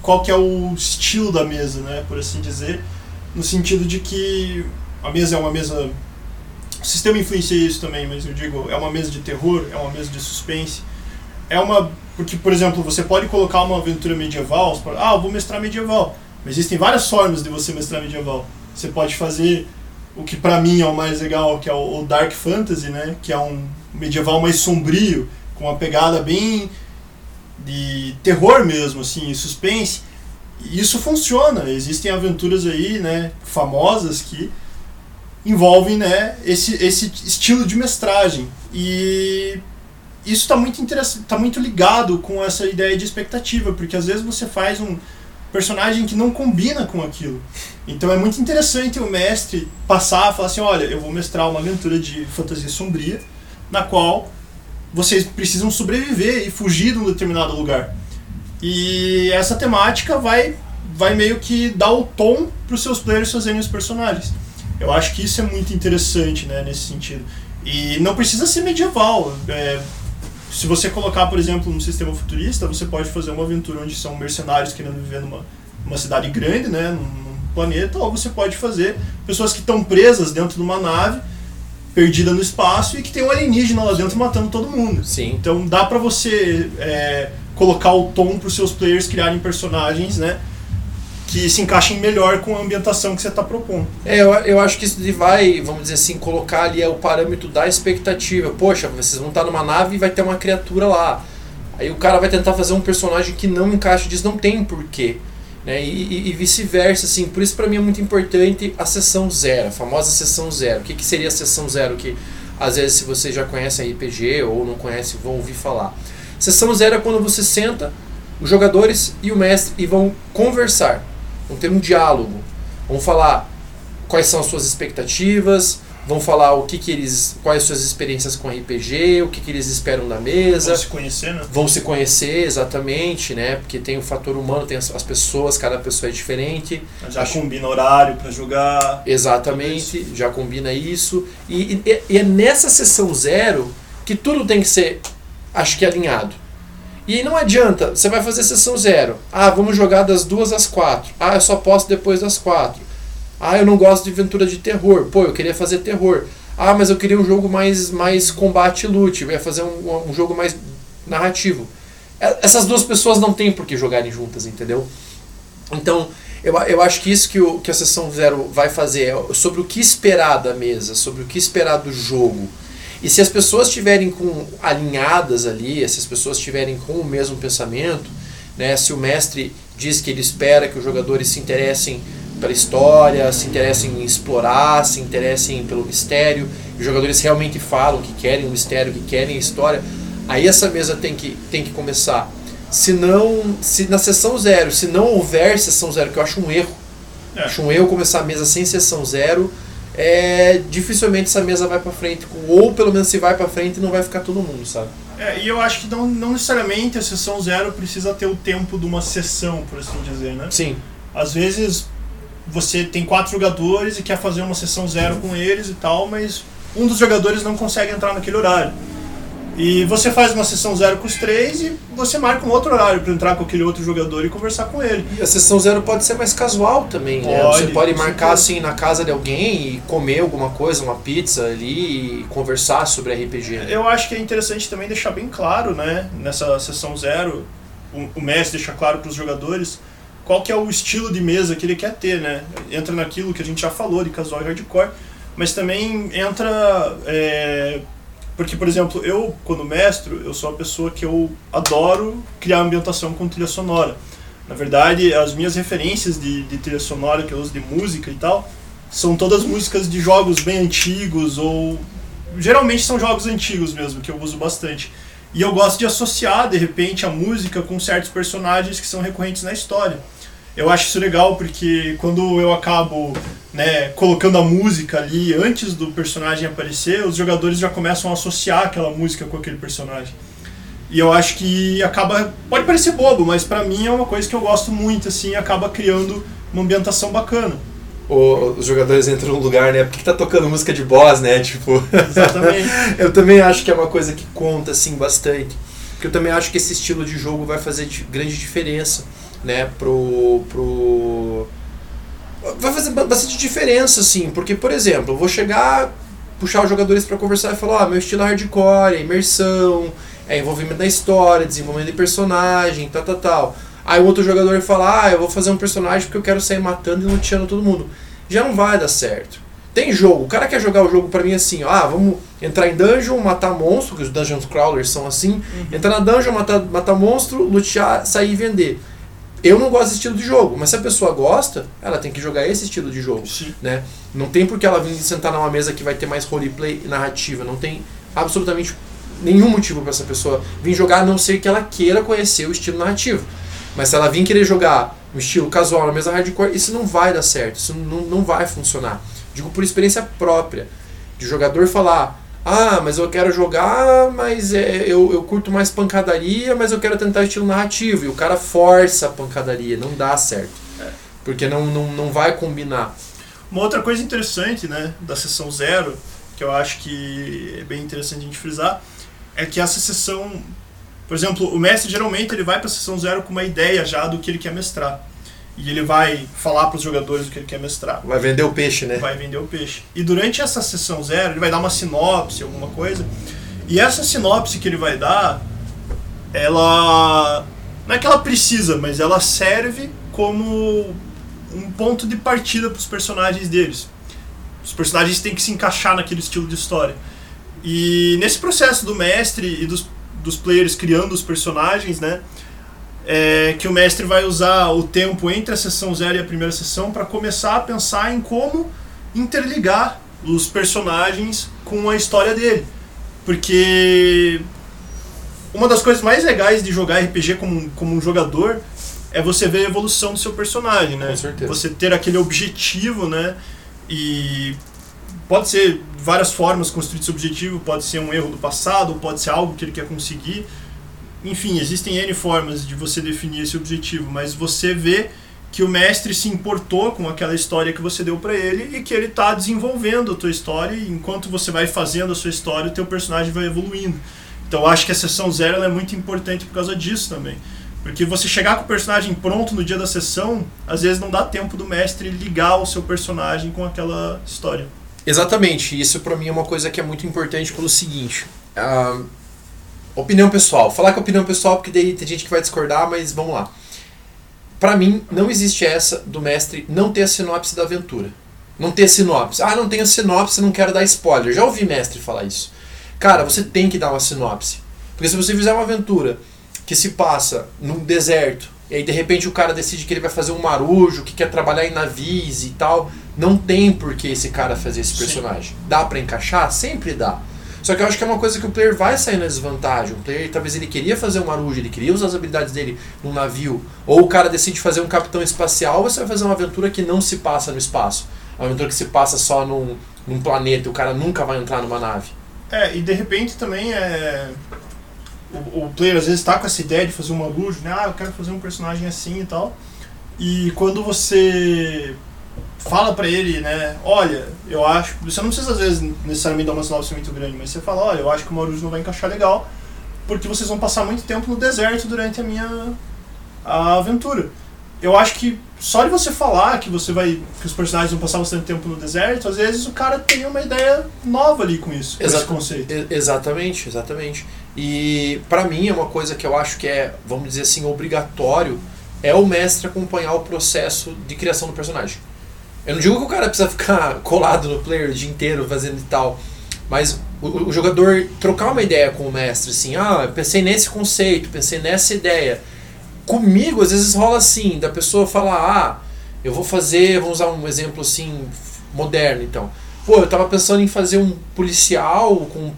S2: qual que é o estilo da mesa, né, por assim dizer no sentido de que a mesa é uma mesa. O sistema influencia isso também, mas eu digo, é uma mesa de terror, é uma mesa de suspense. É uma. Porque, por exemplo, você pode colocar uma aventura medieval, você pode, ah, eu vou mestrar medieval. Mas existem várias formas de você mestrar medieval. Você pode fazer o que para mim é o mais legal, que é o Dark Fantasy, né? Que é um medieval mais sombrio, com uma pegada bem de terror mesmo, assim, suspense isso funciona. Existem aventuras aí, né, famosas que envolvem, né, esse, esse estilo de mestragem. E isso está muito tá muito ligado com essa ideia de expectativa, porque às vezes você faz um personagem que não combina com aquilo. Então é muito interessante o mestre passar e falar assim, olha, eu vou mestrar uma aventura de fantasia sombria, na qual vocês precisam sobreviver e fugir de um determinado lugar. E essa temática vai, vai meio que dar o tom para os seus players fazerem os personagens. Eu acho que isso é muito interessante né, nesse sentido. E não precisa ser medieval. É, se você colocar, por exemplo, um sistema futurista, você pode fazer uma aventura onde são mercenários querendo viver numa uma cidade grande, né, num, planeta, ou você pode fazer pessoas que estão presas dentro de uma nave perdida no espaço e que tem um alienígena lá dentro matando todo mundo.
S1: Sim.
S2: Então dá para você é, colocar o tom para os seus players criarem personagens, né? Que se encaixem melhor com a ambientação que você está propondo.
S1: É, eu, eu acho que isso vai, vamos dizer assim, colocar ali é o parâmetro da expectativa. Poxa, vocês vão estar numa nave e vai ter uma criatura lá. Aí o cara vai tentar fazer um personagem que não encaixa disso, não tem porquê. Né? E, e, e vice-versa, assim. Por isso, para mim, é muito importante a sessão zero, a famosa sessão zero. O que, que seria a sessão zero? Que às vezes, se você já conhece RPG ou não conhece, vão ouvir falar. Sessão zero é quando você senta, os jogadores e o mestre, e vão conversar, vão ter um diálogo, vão falar quais são as suas expectativas, vão falar o que, que eles, quais suas experiências com RPG, o que, que eles esperam da mesa.
S2: Vão se conhecer, né?
S1: Vão se conhecer, exatamente, né? Porque tem o fator humano, tem as, as pessoas, cada pessoa é diferente.
S2: Já Acho... combina horário para jogar.
S1: Exatamente, já combina isso. E, e, e é nessa sessão zero que tudo tem que ser acho que alinhado. E não adianta, você vai fazer sessão zero. Ah, vamos jogar das duas às quatro. Ah, eu só posso depois das quatro. Ah, eu não gosto de aventura de terror. Pô, eu queria fazer terror. Ah, mas eu queria um jogo mais, mais combate e loot. Eu ia fazer um, um jogo mais narrativo. É, essas duas pessoas não têm por que jogarem juntas, entendeu? Então, eu, eu acho que isso que, o, que a sessão zero vai fazer é sobre o que esperar da mesa, sobre o que esperar do jogo. E se as pessoas estiverem com alinhadas ali, se as pessoas estiverem com o mesmo pensamento, né, se o mestre diz que ele espera que os jogadores se interessem pela história, se interessem em explorar, se interessem pelo mistério, os jogadores realmente falam que querem o mistério, que querem a história, aí essa mesa tem que, tem que começar. Se não, se na sessão zero, se não houver sessão zero, que eu acho um erro, é. acho um erro começar a mesa sem sessão zero, é, dificilmente essa mesa vai para frente, ou pelo menos se vai para frente não vai ficar todo mundo, sabe?
S2: É, e eu acho que não, não necessariamente a sessão zero precisa ter o tempo de uma sessão, por assim dizer, né?
S1: Sim.
S2: Às vezes você tem quatro jogadores e quer fazer uma sessão zero com eles e tal, mas um dos jogadores não consegue entrar naquele horário. E você faz uma sessão zero com os três e você marca um outro horário para entrar com aquele outro jogador e conversar com ele.
S1: E a sessão zero pode ser mais casual também, pode, né? Você pode marcar assim na casa de alguém e comer alguma coisa, uma pizza ali e conversar sobre RPG. Né?
S2: Eu acho que é interessante também deixar bem claro, né, nessa sessão zero, o, o mestre deixa claro para os jogadores qual que é o estilo de mesa que ele quer ter, né? Entra naquilo que a gente já falou de casual e hardcore, mas também entra é, porque, por exemplo, eu, quando mestro, eu sou uma pessoa que eu adoro criar ambientação com trilha sonora. Na verdade, as minhas referências de, de trilha sonora que eu uso de música e tal, são todas músicas de jogos bem antigos ou geralmente são jogos antigos mesmo que eu uso bastante. E eu gosto de associar de repente a música com certos personagens que são recorrentes na história. Eu acho isso legal porque quando eu acabo né, colocando a música ali antes do personagem aparecer, os jogadores já começam a associar aquela música com aquele personagem. E eu acho que acaba. Pode parecer bobo, mas para mim é uma coisa que eu gosto muito, assim, acaba criando uma ambientação bacana.
S1: O, os jogadores entram num lugar, né? Porque tá tocando música de boss, né? Tipo.
S2: Exatamente.
S1: eu também acho que é uma coisa que conta, assim, bastante. Porque eu também acho que esse estilo de jogo vai fazer grande diferença né, pro, pro vai fazer bastante diferença assim, porque por exemplo, eu vou chegar puxar os jogadores para conversar e falar, ah, meu estilo é hardcore, é imersão, é envolvimento na história, desenvolvimento de personagem, tal, tal, tal. Aí o outro jogador fala, ah, eu vou fazer um personagem porque eu quero sair matando e luteando todo mundo. Já não vai dar certo. Tem jogo, o cara quer jogar o jogo para mim assim, ó, ah, vamos entrar em dungeon, matar monstro, que os dungeons crawlers são assim, uhum. entrar na dungeon, matar, matar monstro, lutear, sair e vender. Eu não gosto desse estilo de jogo, mas se a pessoa gosta, ela tem que jogar esse estilo de jogo.
S2: Sim.
S1: Né? Não tem porque ela vir sentar numa mesa que vai ter mais roleplay e narrativa. Não tem absolutamente nenhum motivo para essa pessoa vir jogar, a não ser que ela queira conhecer o estilo narrativo. Mas se ela vir querer jogar no estilo casual na mesa hardcore, isso não vai dar certo, isso não, não vai funcionar. Digo por experiência própria. De jogador falar, ah, mas eu quero jogar, mas é, eu, eu curto mais pancadaria, mas eu quero tentar estilo narrativo. E o cara força a pancadaria, não dá certo. É. Porque não, não, não vai combinar.
S2: Uma outra coisa interessante né, da sessão zero, que eu acho que é bem interessante a gente frisar, é que essa sessão. Por exemplo, o mestre geralmente ele vai para a sessão zero com uma ideia já do que ele quer mestrar. E ele vai falar para os jogadores o que ele quer mestrar.
S1: Vai vender o peixe, né?
S2: Vai vender o peixe. E durante essa sessão zero, ele vai dar uma sinopse, alguma coisa. E essa sinopse que ele vai dar, ela. Não é que ela precisa, mas ela serve como um ponto de partida para os personagens deles. Os personagens têm que se encaixar naquele estilo de história. E nesse processo do mestre e dos, dos players criando os personagens, né? É, que o mestre vai usar o tempo entre a sessão zero e a primeira sessão para começar a pensar em como interligar os personagens com a história dele. Porque uma das coisas mais legais de jogar RPG como, como um jogador é você ver a evolução do seu personagem, né?
S1: Com certeza.
S2: Você ter aquele objetivo, né? E pode ser várias formas construir esse objetivo, pode ser um erro do passado, pode ser algo que ele quer conseguir enfim, existem N formas de você definir esse objetivo, mas você vê que o mestre se importou com aquela história que você deu para ele e que ele está desenvolvendo a tua história e enquanto você vai fazendo a sua história, o teu personagem vai evoluindo. Então acho que a sessão zero é muito importante por causa disso também. Porque você chegar com o personagem pronto no dia da sessão, às vezes não dá tempo do mestre ligar o seu personagem com aquela história.
S1: Exatamente, isso para mim é uma coisa que é muito importante pelo seguinte. Uh, Opinião pessoal. Falar que é opinião pessoal, porque daí tem gente que vai discordar, mas vamos lá. Para mim, não existe essa do mestre não ter a sinopse da aventura. Não ter sinopse. Ah, não tenho sinopse, não quero dar spoiler. Já ouvi mestre falar isso. Cara, você tem que dar uma sinopse. Porque se você fizer uma aventura que se passa num deserto, e aí de repente o cara decide que ele vai fazer um marujo, que quer trabalhar em navios e tal, não tem por que esse cara fazer esse personagem. Sim. Dá para encaixar? Sempre dá. Só que eu acho que é uma coisa que o player vai sair na desvantagem. O player, talvez ele queria fazer um marujo, ele queria usar as habilidades dele num navio. Ou o cara decide fazer um capitão espacial, você vai fazer uma aventura que não se passa no espaço. Uma aventura que se passa só num, num planeta, o cara nunca vai entrar numa nave.
S2: É, e de repente também é. O, o player às vezes está com essa ideia de fazer um marujo, né? Ah, eu quero fazer um personagem assim e tal. E quando você fala para ele, né, olha, eu acho, você não precisa às vezes necessariamente dar uma sinopse muito grande, mas você fala, olha, eu acho que o Marujo não vai encaixar legal, porque vocês vão passar muito tempo no deserto durante a minha a aventura. Eu acho que só de você falar que você vai que os personagens vão passar bastante tempo no deserto, às vezes o cara tem uma ideia nova ali com isso, com esse conceito.
S1: Exatamente, exatamente. E para mim é uma coisa que eu acho que é, vamos dizer assim, obrigatório é o mestre acompanhar o processo de criação do personagem. Eu não digo que o cara precisa ficar colado no player o dia inteiro fazendo e tal, mas o, o jogador trocar uma ideia com o mestre, assim, ah, pensei nesse conceito, pensei nessa ideia. Comigo, às vezes rola assim, da pessoa falar, ah, eu vou fazer, vamos usar um exemplo assim, moderno então. Pô, eu tava pensando em fazer um policial com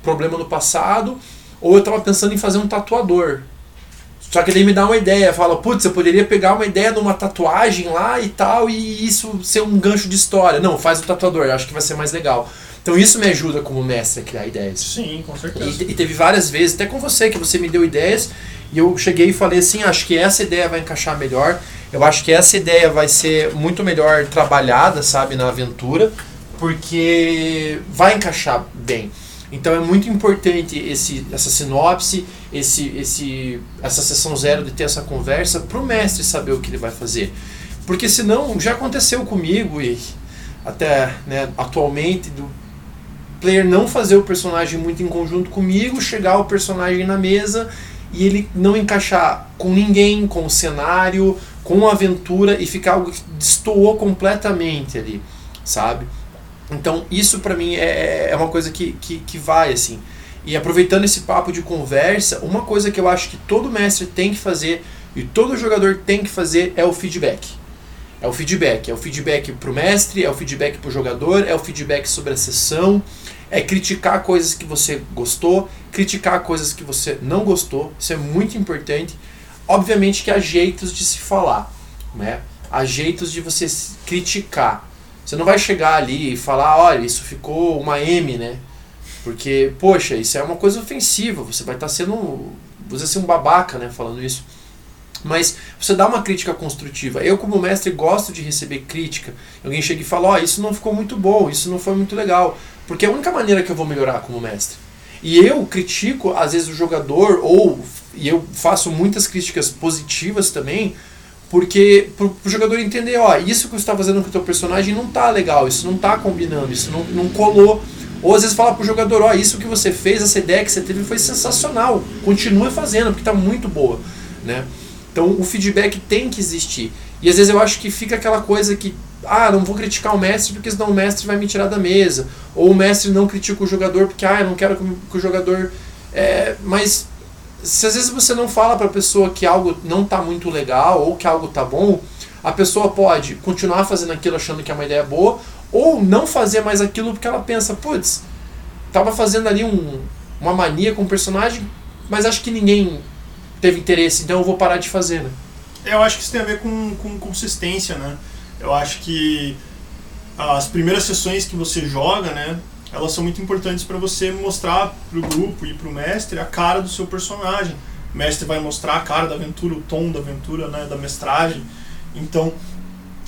S1: problema no passado, ou eu tava pensando em fazer um tatuador. Só que ele me dá uma ideia, fala, putz, eu poderia pegar uma ideia de uma tatuagem lá e tal, e isso ser um gancho de história. Não, faz o tatuador, acho que vai ser mais legal. Então isso me ajuda como mestre a criar ideias.
S2: Sim, com certeza.
S1: E, e, teve várias vezes, até com você, que você me deu ideias, e eu cheguei e falei assim, acho que essa ideia vai encaixar melhor, eu acho que essa ideia vai ser muito melhor trabalhada, sabe, na aventura, porque vai encaixar bem. Então é muito importante esse, essa sinopse, esse, esse, essa sessão zero de ter essa conversa para o mestre saber o que ele vai fazer. Porque senão já aconteceu comigo e até né, atualmente do player não fazer o personagem muito em conjunto comigo, chegar o personagem na mesa e ele não encaixar com ninguém, com o cenário, com a aventura e ficar algo que destoou completamente ali, sabe? Então, isso para mim é, é uma coisa que, que, que vai, assim. E aproveitando esse papo de conversa, uma coisa que eu acho que todo mestre tem que fazer e todo jogador tem que fazer é o feedback. É o feedback. É o feedback pro mestre, é o feedback pro jogador, é o feedback sobre a sessão, é criticar coisas que você gostou, criticar coisas que você não gostou. Isso é muito importante. Obviamente que há jeitos de se falar, né? Há jeitos de você criticar. Você não vai chegar ali e falar, olha, isso ficou uma M, né? Porque, poxa, isso é uma coisa ofensiva, você vai estar tá sendo, você ser um babaca, né, falando isso. Mas você dá uma crítica construtiva. Eu, como mestre, gosto de receber crítica. Alguém chega e fala: Ó, oh, isso não ficou muito bom, isso não foi muito legal. Porque é a única maneira que eu vou melhorar como mestre. E eu critico, às vezes, o jogador, ou e eu faço muitas críticas positivas também, porque pro, pro jogador entender, ó, isso que você está fazendo com o teu personagem não tá legal, isso não tá combinando, isso não, não colou. Ou às vezes fala pro jogador, ó, isso que você fez, essa ideia que você teve foi sensacional, continua fazendo, porque tá muito boa, né? Então o feedback tem que existir. E às vezes eu acho que fica aquela coisa que, ah, não vou criticar o mestre porque senão o mestre vai me tirar da mesa. Ou o mestre não critica o jogador porque, ah, eu não quero que o jogador. É, mas se às vezes você não fala para a pessoa que algo não está muito legal ou que algo está bom, a pessoa pode continuar fazendo aquilo achando que é uma ideia boa ou não fazer mais aquilo porque ela pensa, putz, tava fazendo ali um, uma mania com o personagem, mas acho que ninguém teve interesse, então eu vou parar de fazer, né?
S2: Eu acho que isso tem a ver com, com consistência, né? Eu acho que as primeiras sessões que você joga, né, elas são muito importantes para você mostrar para o grupo e para o mestre a cara do seu personagem. O mestre vai mostrar a cara da aventura, o tom da aventura, né, da mestragem. Então,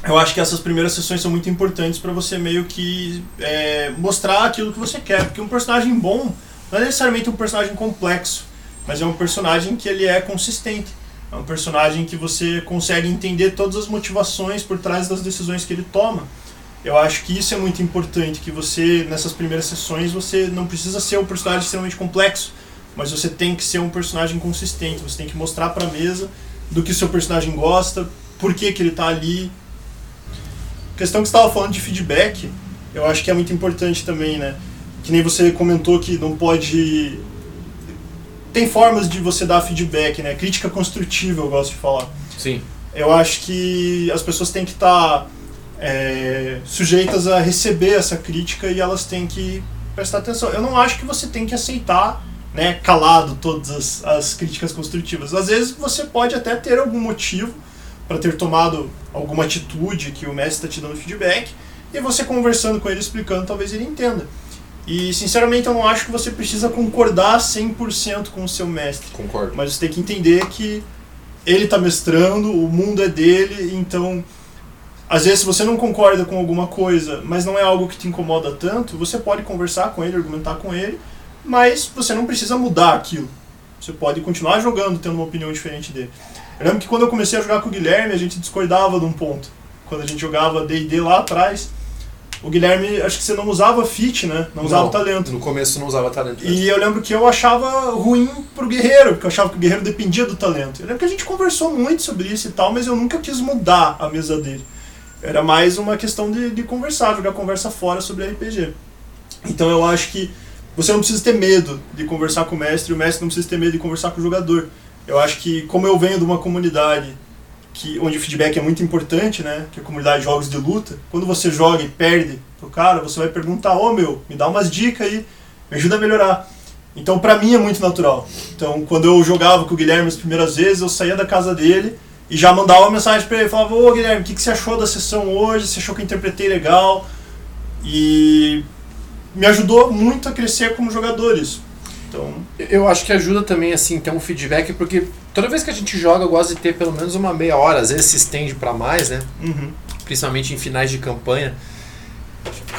S2: eu acho que essas primeiras sessões são muito importantes para você meio que é, mostrar aquilo que você quer. Porque um personagem bom não é necessariamente um personagem complexo, mas é um personagem que ele é consistente. É um personagem que você consegue entender todas as motivações por trás das decisões que ele toma. Eu acho que isso é muito importante, que você, nessas primeiras sessões, você não precisa ser um personagem extremamente complexo, mas você tem que ser um personagem consistente, você tem que mostrar para a mesa do que o seu personagem gosta, por que, que ele está ali. A questão que você estava falando de feedback, eu acho que é muito importante também, né? que nem você comentou que não pode. Tem formas de você dar feedback, né? Crítica construtiva, eu gosto de falar.
S1: Sim.
S2: Eu acho que as pessoas têm que estar tá, é, sujeitas a receber essa crítica e elas têm que prestar atenção. Eu não acho que você tem que aceitar né, calado todas as, as críticas construtivas. Às vezes você pode até ter algum motivo para ter tomado alguma atitude que o mestre está te dando feedback e você conversando com ele, explicando, talvez ele entenda. E sinceramente eu não acho que você precisa concordar 100% com o seu mestre.
S1: Concordo.
S2: Mas você tem que entender que ele está mestrando, o mundo é dele, então às vezes se você não concorda com alguma coisa, mas não é algo que te incomoda tanto, você pode conversar com ele, argumentar com ele, mas você não precisa mudar aquilo. Você pode continuar jogando tendo uma opinião diferente dele. Eu lembro que quando eu comecei a jogar com o Guilherme, a gente discordava de um ponto. Quando a gente jogava D&D lá atrás, o Guilherme, acho que você não usava fit, né? Não usava
S1: Não,
S2: talento.
S1: No começo não usava talento.
S2: E eu lembro que eu achava ruim pro guerreiro, porque eu achava que o guerreiro dependia do talento. Eu lembro que a gente conversou muito sobre isso e tal, mas eu nunca quis mudar a mesa dele. Era mais uma questão de, de conversar, jogar conversa fora sobre RPG. Então eu acho que você não precisa ter medo de conversar com o mestre, o mestre não precisa ter medo de conversar com o jogador. Eu acho que, como eu venho de uma comunidade que, onde o feedback é muito importante, né? Que é a comunidade de jogos de luta. Quando você joga e perde pro cara, você vai perguntar, ô oh, meu, me dá umas dicas aí, me ajuda a melhorar. Então pra mim é muito natural. Então quando eu jogava com o Guilherme as primeiras vezes, eu saía da casa dele e já mandava uma mensagem pra ele, falava, ô Guilherme, o que, que você achou da sessão hoje? Você achou que eu interpretei legal? E me ajudou muito a crescer como jogador isso. Então,
S1: Eu acho que ajuda também, assim, ter um feedback, porque toda vez que a gente joga, eu gosto de ter pelo menos uma meia hora, às vezes se estende pra mais, né?
S2: uhum.
S1: Principalmente em finais de campanha.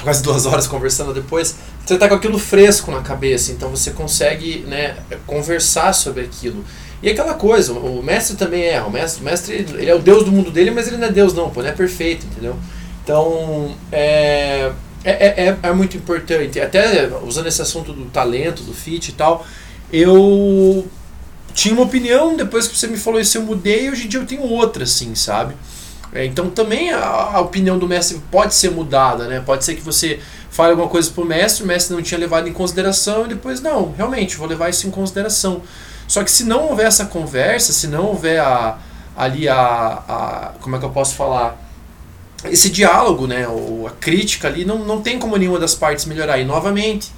S1: Quase duas horas conversando depois. Você tá com aquilo fresco na cabeça, então você consegue, né, conversar sobre aquilo. E aquela coisa, o mestre também é, o mestre, o mestre ele é o deus do mundo dele, mas ele não é deus não, pô, não é perfeito, entendeu? Então, é, é, é, é muito importante. Até usando esse assunto do talento, do fit e tal, eu tinha uma opinião, depois que você me falou isso eu mudei, hoje em dia eu tenho outra, assim, sabe? É, então também a, a opinião do mestre pode ser mudada, né? Pode ser que você fale alguma coisa pro mestre, o mestre não tinha levado em consideração e depois, não, realmente, vou levar isso em consideração. Só que se não houver essa conversa, se não houver a, ali a, a. Como é que eu posso falar? Esse diálogo, né? Ou a crítica ali, não, não tem como nenhuma das partes melhorar. E novamente,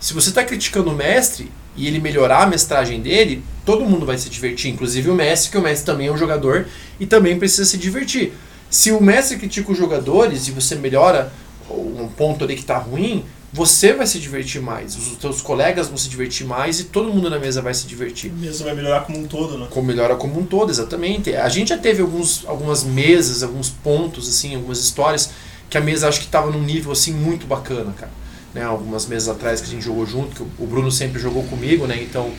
S1: se você está criticando o mestre e ele melhorar a mestragem dele, todo mundo vai se divertir, inclusive o mestre, que o mestre também é um jogador e também precisa se divertir. Se o mestre critica os jogadores e você melhora um ponto ali que está ruim, você vai se divertir mais, os teus colegas vão se divertir mais e todo mundo na mesa vai se divertir.
S2: A mesa vai melhorar como um todo, né?
S1: Como melhora como um todo, exatamente. A gente já teve alguns, algumas mesas, alguns pontos, assim, algumas histórias que a mesa acho que estava num nível assim muito bacana, cara. Né, algumas mesas atrás que a gente jogou junto, que o Bruno sempre jogou comigo, né? Então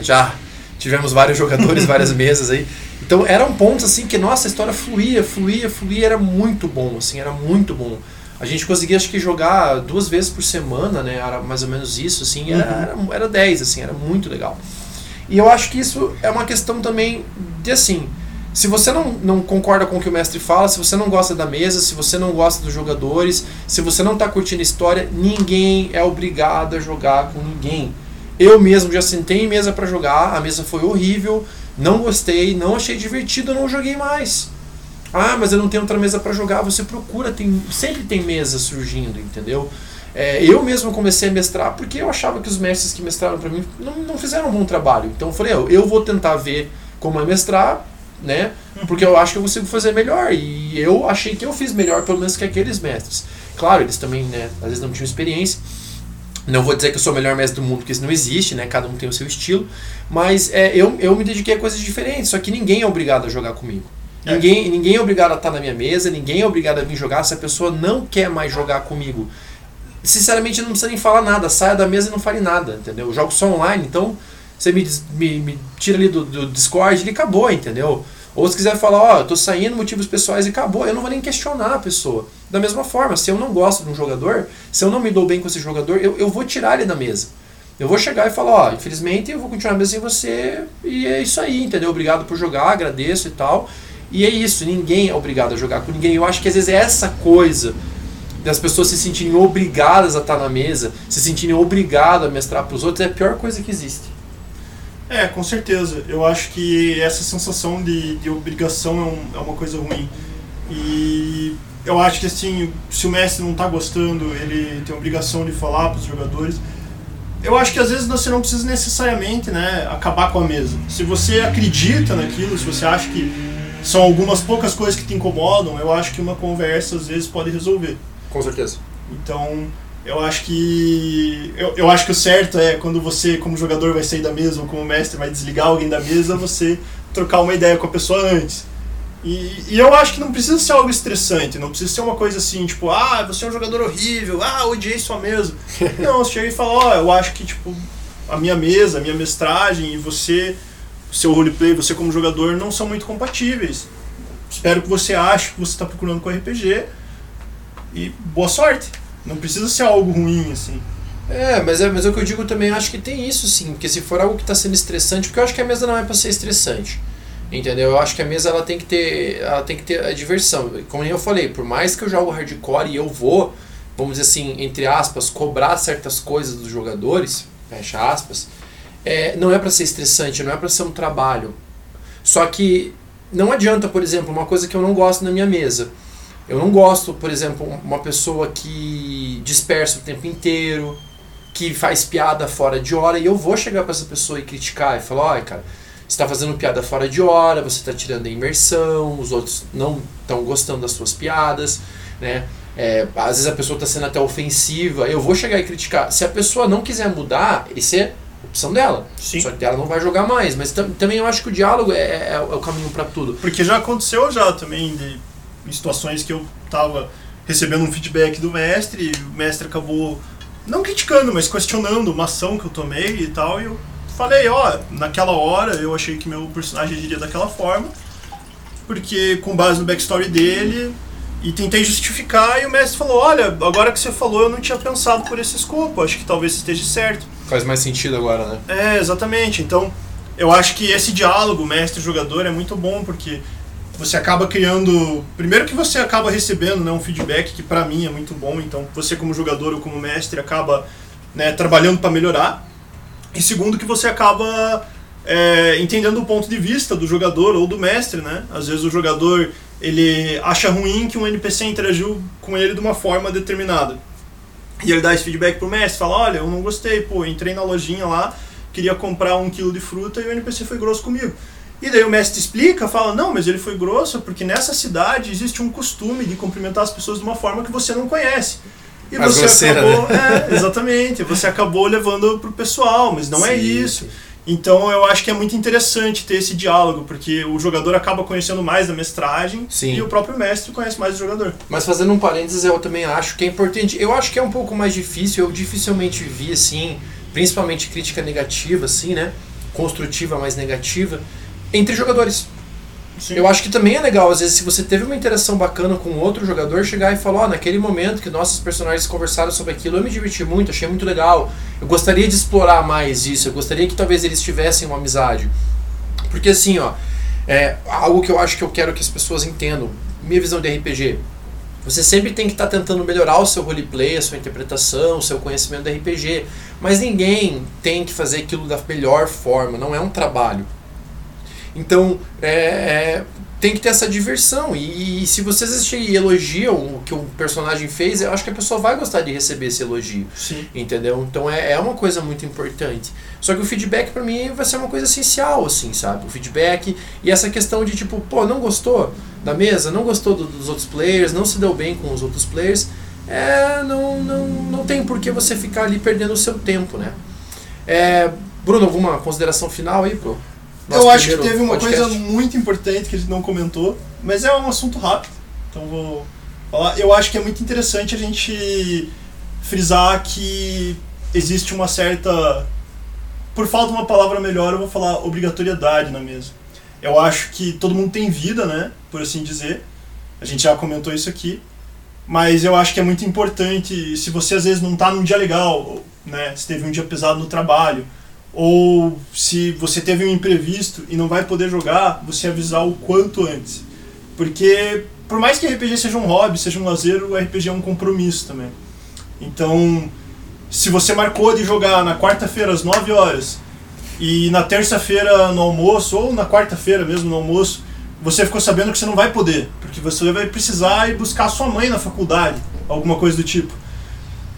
S1: já tivemos vários jogadores, várias mesas aí. Então eram pontos assim que nossa a história fluía, fluía, fluía, era muito bom, assim, era muito bom. A gente conseguia acho que jogar duas vezes por semana, né? Era mais ou menos isso, assim, era, era, era 10, assim, era muito legal. E eu acho que isso é uma questão também de assim, se você não, não concorda com o que o mestre fala, se você não gosta da mesa, se você não gosta dos jogadores, se você não está curtindo a história, ninguém é obrigado a jogar com ninguém. Eu mesmo já sentei em mesa para jogar, a mesa foi horrível, não gostei, não achei divertido, não joguei mais. Ah, mas eu não tenho outra mesa para jogar. Você procura, tem, sempre tem mesa surgindo, entendeu? É, eu mesmo comecei a mestrar porque eu achava que os mestres que mestraram para mim não, não fizeram um bom trabalho. Então eu falei, eu, eu vou tentar ver como é mestrar, né? Porque eu acho que eu consigo fazer melhor. E eu achei que eu fiz melhor, pelo menos que aqueles mestres. Claro, eles também, né, às vezes não tinham experiência. Não vou dizer que eu sou o melhor mestre do mundo, porque isso não existe, né? Cada um tem o seu estilo. Mas é, eu, eu me dediquei a coisas diferentes, só que ninguém é obrigado a jogar comigo.
S2: É.
S1: Ninguém, ninguém é obrigado a estar na minha mesa, ninguém é obrigado a vir jogar se a pessoa não quer mais jogar comigo. Sinceramente, não precisa nem falar nada, saia da mesa e não fale nada, entendeu? Eu jogo só online, então você me, me, me tira ali do, do Discord e acabou, entendeu? Ou se quiser falar, ó, eu tô saindo, motivos pessoais e acabou, eu não vou nem questionar a pessoa. Da mesma forma, se eu não gosto de um jogador, se eu não me dou bem com esse jogador, eu, eu vou tirar ele da mesa. Eu vou chegar e falar, ó, infelizmente eu vou continuar a mesa sem você e é isso aí, entendeu? Obrigado por jogar, agradeço e tal. E é isso, ninguém é obrigado a jogar com ninguém. Eu acho que às vezes é essa coisa das pessoas se sentirem obrigadas a estar na mesa, se sentirem obrigadas a mestrar para os outros, é a pior coisa que existe.
S2: É, com certeza. Eu acho que essa sensação de, de obrigação é, um, é uma coisa ruim. E eu acho que assim, se o mestre não está gostando, ele tem obrigação de falar para os jogadores. Eu acho que às vezes você não precisa necessariamente né, acabar com a mesa. Se você acredita naquilo, se você acha que são algumas poucas coisas que te incomodam, eu acho que uma conversa às vezes pode resolver.
S1: Com certeza.
S2: Então, eu acho que. Eu, eu acho que o certo é quando você, como jogador, vai sair da mesa ou como mestre vai desligar alguém da mesa, você trocar uma ideia com a pessoa antes. E, e, eu acho que não precisa ser algo estressante, não precisa ser uma coisa assim, tipo, ah, você é um jogador horrível, ah, odiei sua mesa. não, você chega e fala, ó, oh, eu acho que, tipo, a minha mesa, a minha mestragem e você, seu roleplay, você como jogador, não são muito compatíveis. Espero que você ache que você está procurando com RPG e boa sorte. Não precisa ser algo ruim, assim.
S1: É, mas é, mas é o que eu digo também, acho que tem isso sim, porque se for algo que está sendo estressante, porque eu acho que a mesa não é para ser estressante. Entendeu? Eu acho que a mesa ela tem que ter, ela tem que ter a diversão. Como eu falei, por mais que eu jogo hardcore e eu vou, vamos dizer assim, entre aspas, cobrar certas coisas dos jogadores, fecha aspas, é, não é para ser estressante, não é para ser um trabalho. Só que não adianta, por exemplo, uma coisa que eu não gosto na minha mesa. Eu não gosto, por exemplo, uma pessoa que dispersa o tempo inteiro, que faz piada fora de hora, e eu vou chegar para essa pessoa e criticar e falar, olha, cara, está fazendo piada fora de hora, você está tirando a imersão, os outros não estão gostando das suas piadas, né? É, às vezes a pessoa está sendo até ofensiva, eu vou chegar e criticar. Se a pessoa não quiser mudar, isso é opção dela.
S2: Sim.
S1: Só que ela não vai jogar mais. Mas também eu acho que o diálogo é, é, é o caminho para tudo.
S2: Porque já aconteceu já também de em situações que eu estava recebendo um feedback do mestre, e o mestre acabou não criticando, mas questionando uma ação que eu tomei e tal, e eu falei, ó, naquela hora eu achei que meu personagem agiria daquela forma, porque com base no backstory dele, e tentei justificar, e o mestre falou, olha, agora que você falou, eu não tinha pensado por esse escopo, acho que talvez esteja certo.
S1: Faz mais sentido agora, né?
S2: É, exatamente. Então, eu acho que esse diálogo mestre-jogador é muito bom, porque você acaba criando. Primeiro que você acaba recebendo né, um feedback que para mim é muito bom, então você como jogador ou como mestre acaba né, trabalhando para melhorar. E segundo que você acaba é, entendendo o ponto de vista do jogador ou do mestre, né? Às vezes o jogador ele acha ruim que um NPC interagiu com ele de uma forma determinada. E ele dá esse feedback pro mestre, fala, olha, eu não gostei, pô, entrei na lojinha lá, queria comprar um quilo de fruta e o NPC foi grosso comigo. E daí o mestre explica, fala, não, mas ele foi grosso porque nessa cidade existe um costume de cumprimentar as pessoas de uma forma que você não conhece. E
S1: mas
S2: você
S1: grosseira,
S2: acabou,
S1: né?
S2: é, exatamente, você acabou levando pro pessoal, mas não é
S1: Sim,
S2: isso.
S1: sim.
S2: Então eu acho que é muito interessante ter esse diálogo, porque o jogador acaba conhecendo mais da mestragem
S1: Sim.
S2: e o próprio mestre conhece mais o jogador.
S1: Mas fazendo um parênteses, eu também acho que é importante. Eu acho que é um pouco mais difícil, eu dificilmente vi, assim, principalmente crítica negativa, assim, né? Construtiva, mais negativa, entre jogadores.
S2: Sim.
S1: Eu acho que também é legal, às vezes, se você teve uma interação bacana com outro jogador, chegar e falar, ó, naquele momento que nossos personagens conversaram sobre aquilo, eu me diverti muito, achei muito legal. Eu gostaria de explorar mais isso, eu gostaria que talvez eles tivessem uma amizade. Porque assim, ó, é algo que eu acho que eu quero que as pessoas entendam. Minha visão de RPG. Você sempre tem que estar tentando melhorar o seu roleplay, a sua interpretação, o seu conhecimento de RPG. Mas ninguém tem que fazer aquilo da melhor forma, não é um trabalho. Então, é, é, tem que ter essa diversão. E, e se vocês assistirem e elogiam o que o personagem fez, eu acho que a pessoa vai gostar de receber esse elogio.
S2: Sim.
S1: Entendeu? Então é, é uma coisa muito importante. Só que o feedback pra mim vai ser uma coisa essencial, assim, sabe? O feedback e essa questão de tipo, pô, não gostou da mesa, não gostou do- dos outros players, não se deu bem com os outros players. É, não, não, não tem por que você ficar ali perdendo o seu tempo, né? É, Bruno, alguma consideração final aí pro nosso
S2: eu acho que teve uma
S1: podcast?
S2: coisa muito importante que a gente não comentou, mas é um assunto rápido, então vou falar. Eu acho que é muito interessante a gente frisar que existe uma certa. Por falta de uma palavra melhor, eu vou falar obrigatoriedade na mesa. Eu acho que todo mundo tem vida, né? Por assim dizer. A gente já comentou isso aqui. Mas eu acho que é muito importante, se você às vezes não tá num dia legal, né? Se teve um dia pesado no trabalho, ou se você teve um imprevisto e não vai poder jogar, você avisar o quanto antes. Porque por mais que RPG seja um hobby, seja um lazer, o RPG é um compromisso também. Então, se você marcou de jogar na quarta-feira às 9 horas e na terça-feira no almoço, ou na quarta-feira mesmo no almoço, você ficou sabendo que você não vai poder, porque você vai precisar ir buscar sua mãe na faculdade, alguma coisa do tipo.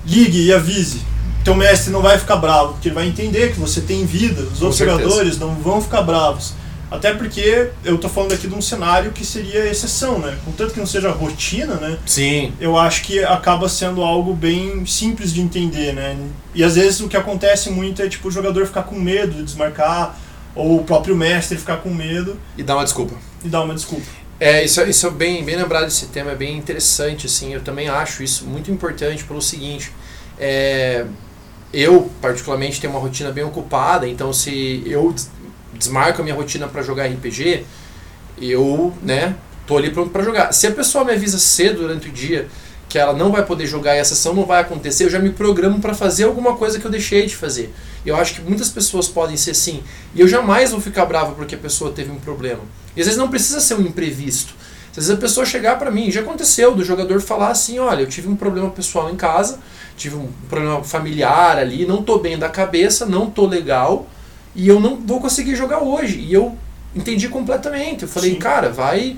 S2: Ligue e avise. Teu mestre não vai ficar bravo, porque ele vai entender que você tem vida, os
S1: Com
S2: outros
S1: certeza.
S2: jogadores não vão ficar bravos. Até porque eu tô falando aqui de um cenário que seria exceção, né? Contanto que não seja rotina, né?
S1: Sim.
S2: eu acho que acaba sendo algo bem simples de entender, né? E às vezes o que acontece muito é tipo o jogador ficar com medo de desmarcar, ou o próprio mestre ficar com medo
S1: E dá uma desculpa.
S2: e dar uma desculpa.
S1: É, isso, isso é bem, bem lembrado desse tema, é bem interessante, assim, eu também acho isso muito importante pelo seguinte, é, eu particularmente tenho uma rotina bem ocupada, então se eu des- desmarco a minha rotina para jogar RPG, eu, né, tô ali pronto para jogar. Se a pessoa me avisa cedo durante o dia que ela não vai poder jogar e a sessão não vai acontecer, eu já me programo para fazer alguma coisa que eu deixei de fazer. Eu acho que muitas pessoas podem ser assim, e eu jamais vou ficar bravo porque a pessoa teve um problema. E às vezes não precisa ser um imprevisto. Às vezes a pessoa chegar para mim, já aconteceu, do jogador falar assim, olha, eu tive um problema pessoal em casa, tive um problema familiar ali, não tô bem da cabeça, não tô legal, e eu não vou conseguir jogar hoje. E eu entendi completamente. Eu falei,
S2: Sim.
S1: cara, vai,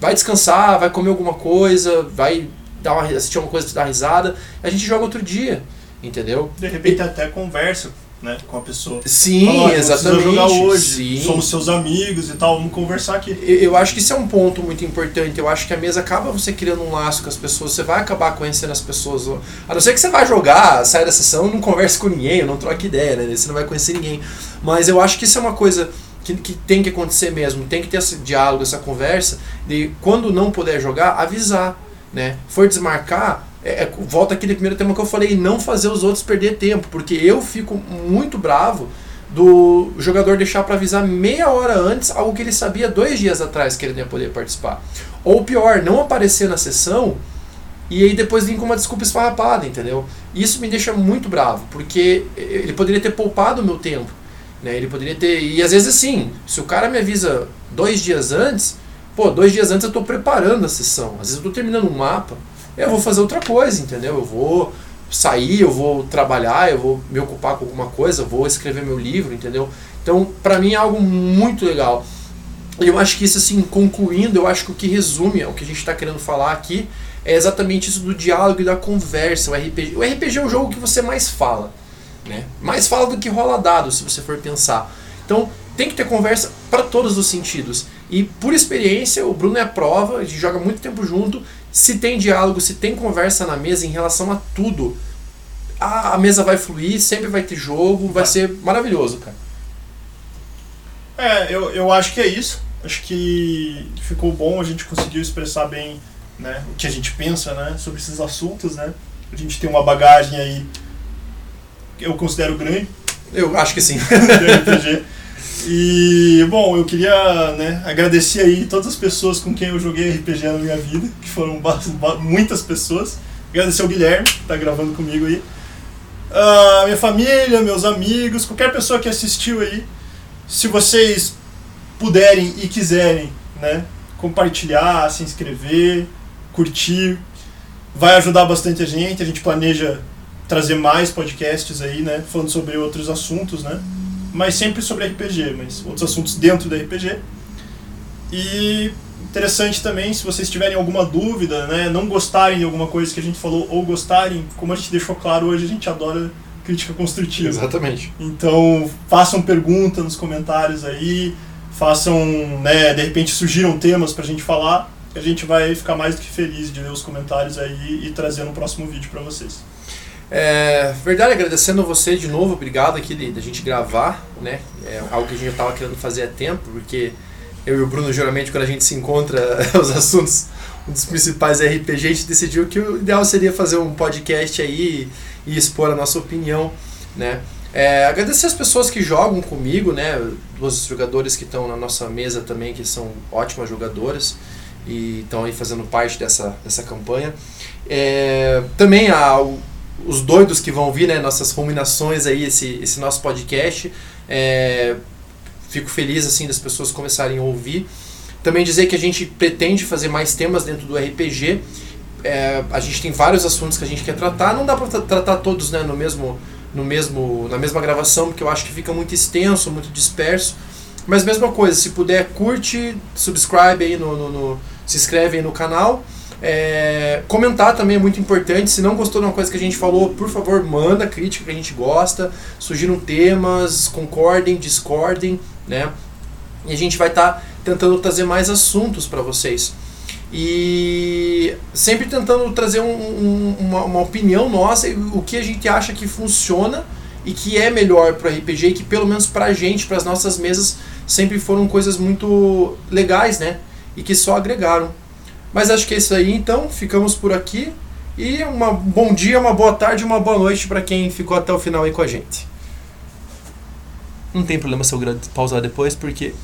S1: vai descansar, vai comer alguma coisa, vai dar uma, assistir uma coisa, dar risada, a gente joga outro dia, entendeu?
S2: De repente até conversa, né, com a pessoa.
S1: Sim,
S2: Fala, "Olha, precisa
S1: exatamente.
S2: jogar hoje,
S1: Sim.
S2: somos seus amigos e tal, vamos conversar aqui.
S1: Eu eu acho que isso é um ponto muito importante. Eu acho que a mesa acaba você criando um laço com as pessoas. Você vai acabar conhecendo as pessoas. A não ser que você vá jogar, sai da sessão não converse com ninguém, não troque ideia, né? Você não vai conhecer ninguém. Mas eu acho que isso é uma coisa que, que tem que acontecer mesmo. Tem que ter esse diálogo, essa conversa. De quando não puder jogar, avisar. Né? For desmarcar, é, é- volta aquele primeiro tema que eu falei, não fazer os outros perder tempo. Porque eu fico muito bravo do jogador deixar para avisar meia hora antes algo que ele sabia dois dias atrás que ele não ia poder participar. Ou pior, não aparecer na sessão e aí depois vir com uma desculpa esfarrapada, entendeu? Isso me deixa muito bravo, porque ele poderia ter poupado o meu tempo. Né? Ele poderia ter. E às vezes assim, se o cara me avisa dois dias antes, pô, dois dias antes eu estou preparando a sessão. Às vezes eu estou terminando um mapa, eu vou fazer outra coisa, entendeu? Eu vou sair, eu vou trabalhar, eu vou me ocupar com alguma coisa, vou escrever meu livro, entendeu? Então, para mim é algo muito legal. E eu acho que isso, assim, concluindo, eu acho que o que resume o que a gente está querendo falar aqui é exatamente isso do diálogo e da conversa. O RPG, o RPG é o jogo que você mais fala, né? Mais fala do que rola dado, se você for pensar. Então, tem que ter conversa para todos os sentidos. E por experiência, o Bruno é a prova, a gente joga muito tempo junto. Se tem diálogo, se tem conversa na mesa em relação a tudo, a, a mesa vai fluir, sempre vai ter jogo, vai
S2: Vai.
S1: ser maravilhoso, cara.
S2: É, eu, eu acho que é isso. Acho que ficou bom, a gente conseguiu expressar bem né, o que a gente pensa né, sobre esses assuntos. Né? A gente tem uma bagagem aí que eu considero grande
S1: Eu acho que sim.
S2: E, bom, eu queria né, agradecer aí todas as pessoas com quem eu joguei RPG na minha vida, que foram muitas pessoas. Agradecer ao Guilherme, que está gravando comigo aí. Ah, minha família, meus amigos, qualquer pessoa que assistiu aí. Se vocês puderem e quiserem, né, compartilhar, se inscrever, curtir, vai ajudar bastante a gente. A gente planeja trazer mais podcasts aí, né, falando sobre outros assuntos, né, mas sempre sobre RPG, mas outros assuntos dentro do RPG. E interessante também, se vocês tiverem alguma dúvida, né, não gostarem de alguma coisa que a gente falou ou gostarem, como a gente deixou claro hoje, a gente adora crítica construtiva.
S1: Exatamente.
S2: Então, façam pergunta nos comentários aí, façam, né, de repente surgiram temas pra gente falar, a gente vai ficar mais do que feliz de ler os comentários aí e trazer no próximo vídeo pra vocês.
S1: É, verdade, agradecendo a você de novo, obrigado aqui de, de a gente gravar, né? É algo que a gente já estava querendo fazer há tempo, porque eu e o Bruno, geralmente, quando a gente se encontra, os assuntos, um dos principais RPG, a gente decidiu que o ideal seria fazer um podcast aí e, e expor a nossa opinião, né? É, agradecer as pessoas que jogam comigo, né? Duas jogadores que estão na nossa mesa também, que são ótimas jogadoras e estão aí fazendo parte dessa, dessa campanha. É, também a, os doidos que vão ouvir, né, nossas ruminações aí, esse, esse nosso podcast. É, fico feliz assim das pessoas começarem a ouvir. Também dizer que a gente pretende fazer mais temas dentro do RPG. É, a gente tem vários assuntos que a gente quer tratar. Não dá para tratar todos né, no mesmo, no mesmo, na mesma gravação, porque eu acho que fica muito extenso, muito disperso. Mas mesma coisa, se puder, curte, subscribe aí no, no, no se inscreve aí no canal. É, comentar também é muito importante. Se não gostou de uma coisa que a gente falou, por favor, manda crítica que a gente gosta. Sugiram temas, concordem, discordem, né? E a gente vai estar tá tentando trazer mais assuntos para vocês. E sempre tentando trazer um, um, uma, uma, opinião nossa, o que a gente acha que funciona e que é melhor para RPG e que pelo menos para a gente, para as nossas mesas, sempre foram coisas muito legais, né? E que só agregaram. Mas acho que é isso aí, então ficamos por aqui. E um bom dia, uma boa tarde, uma boa noite para quem ficou até o final aí com a gente. Não tem problema se eu pausar depois, porque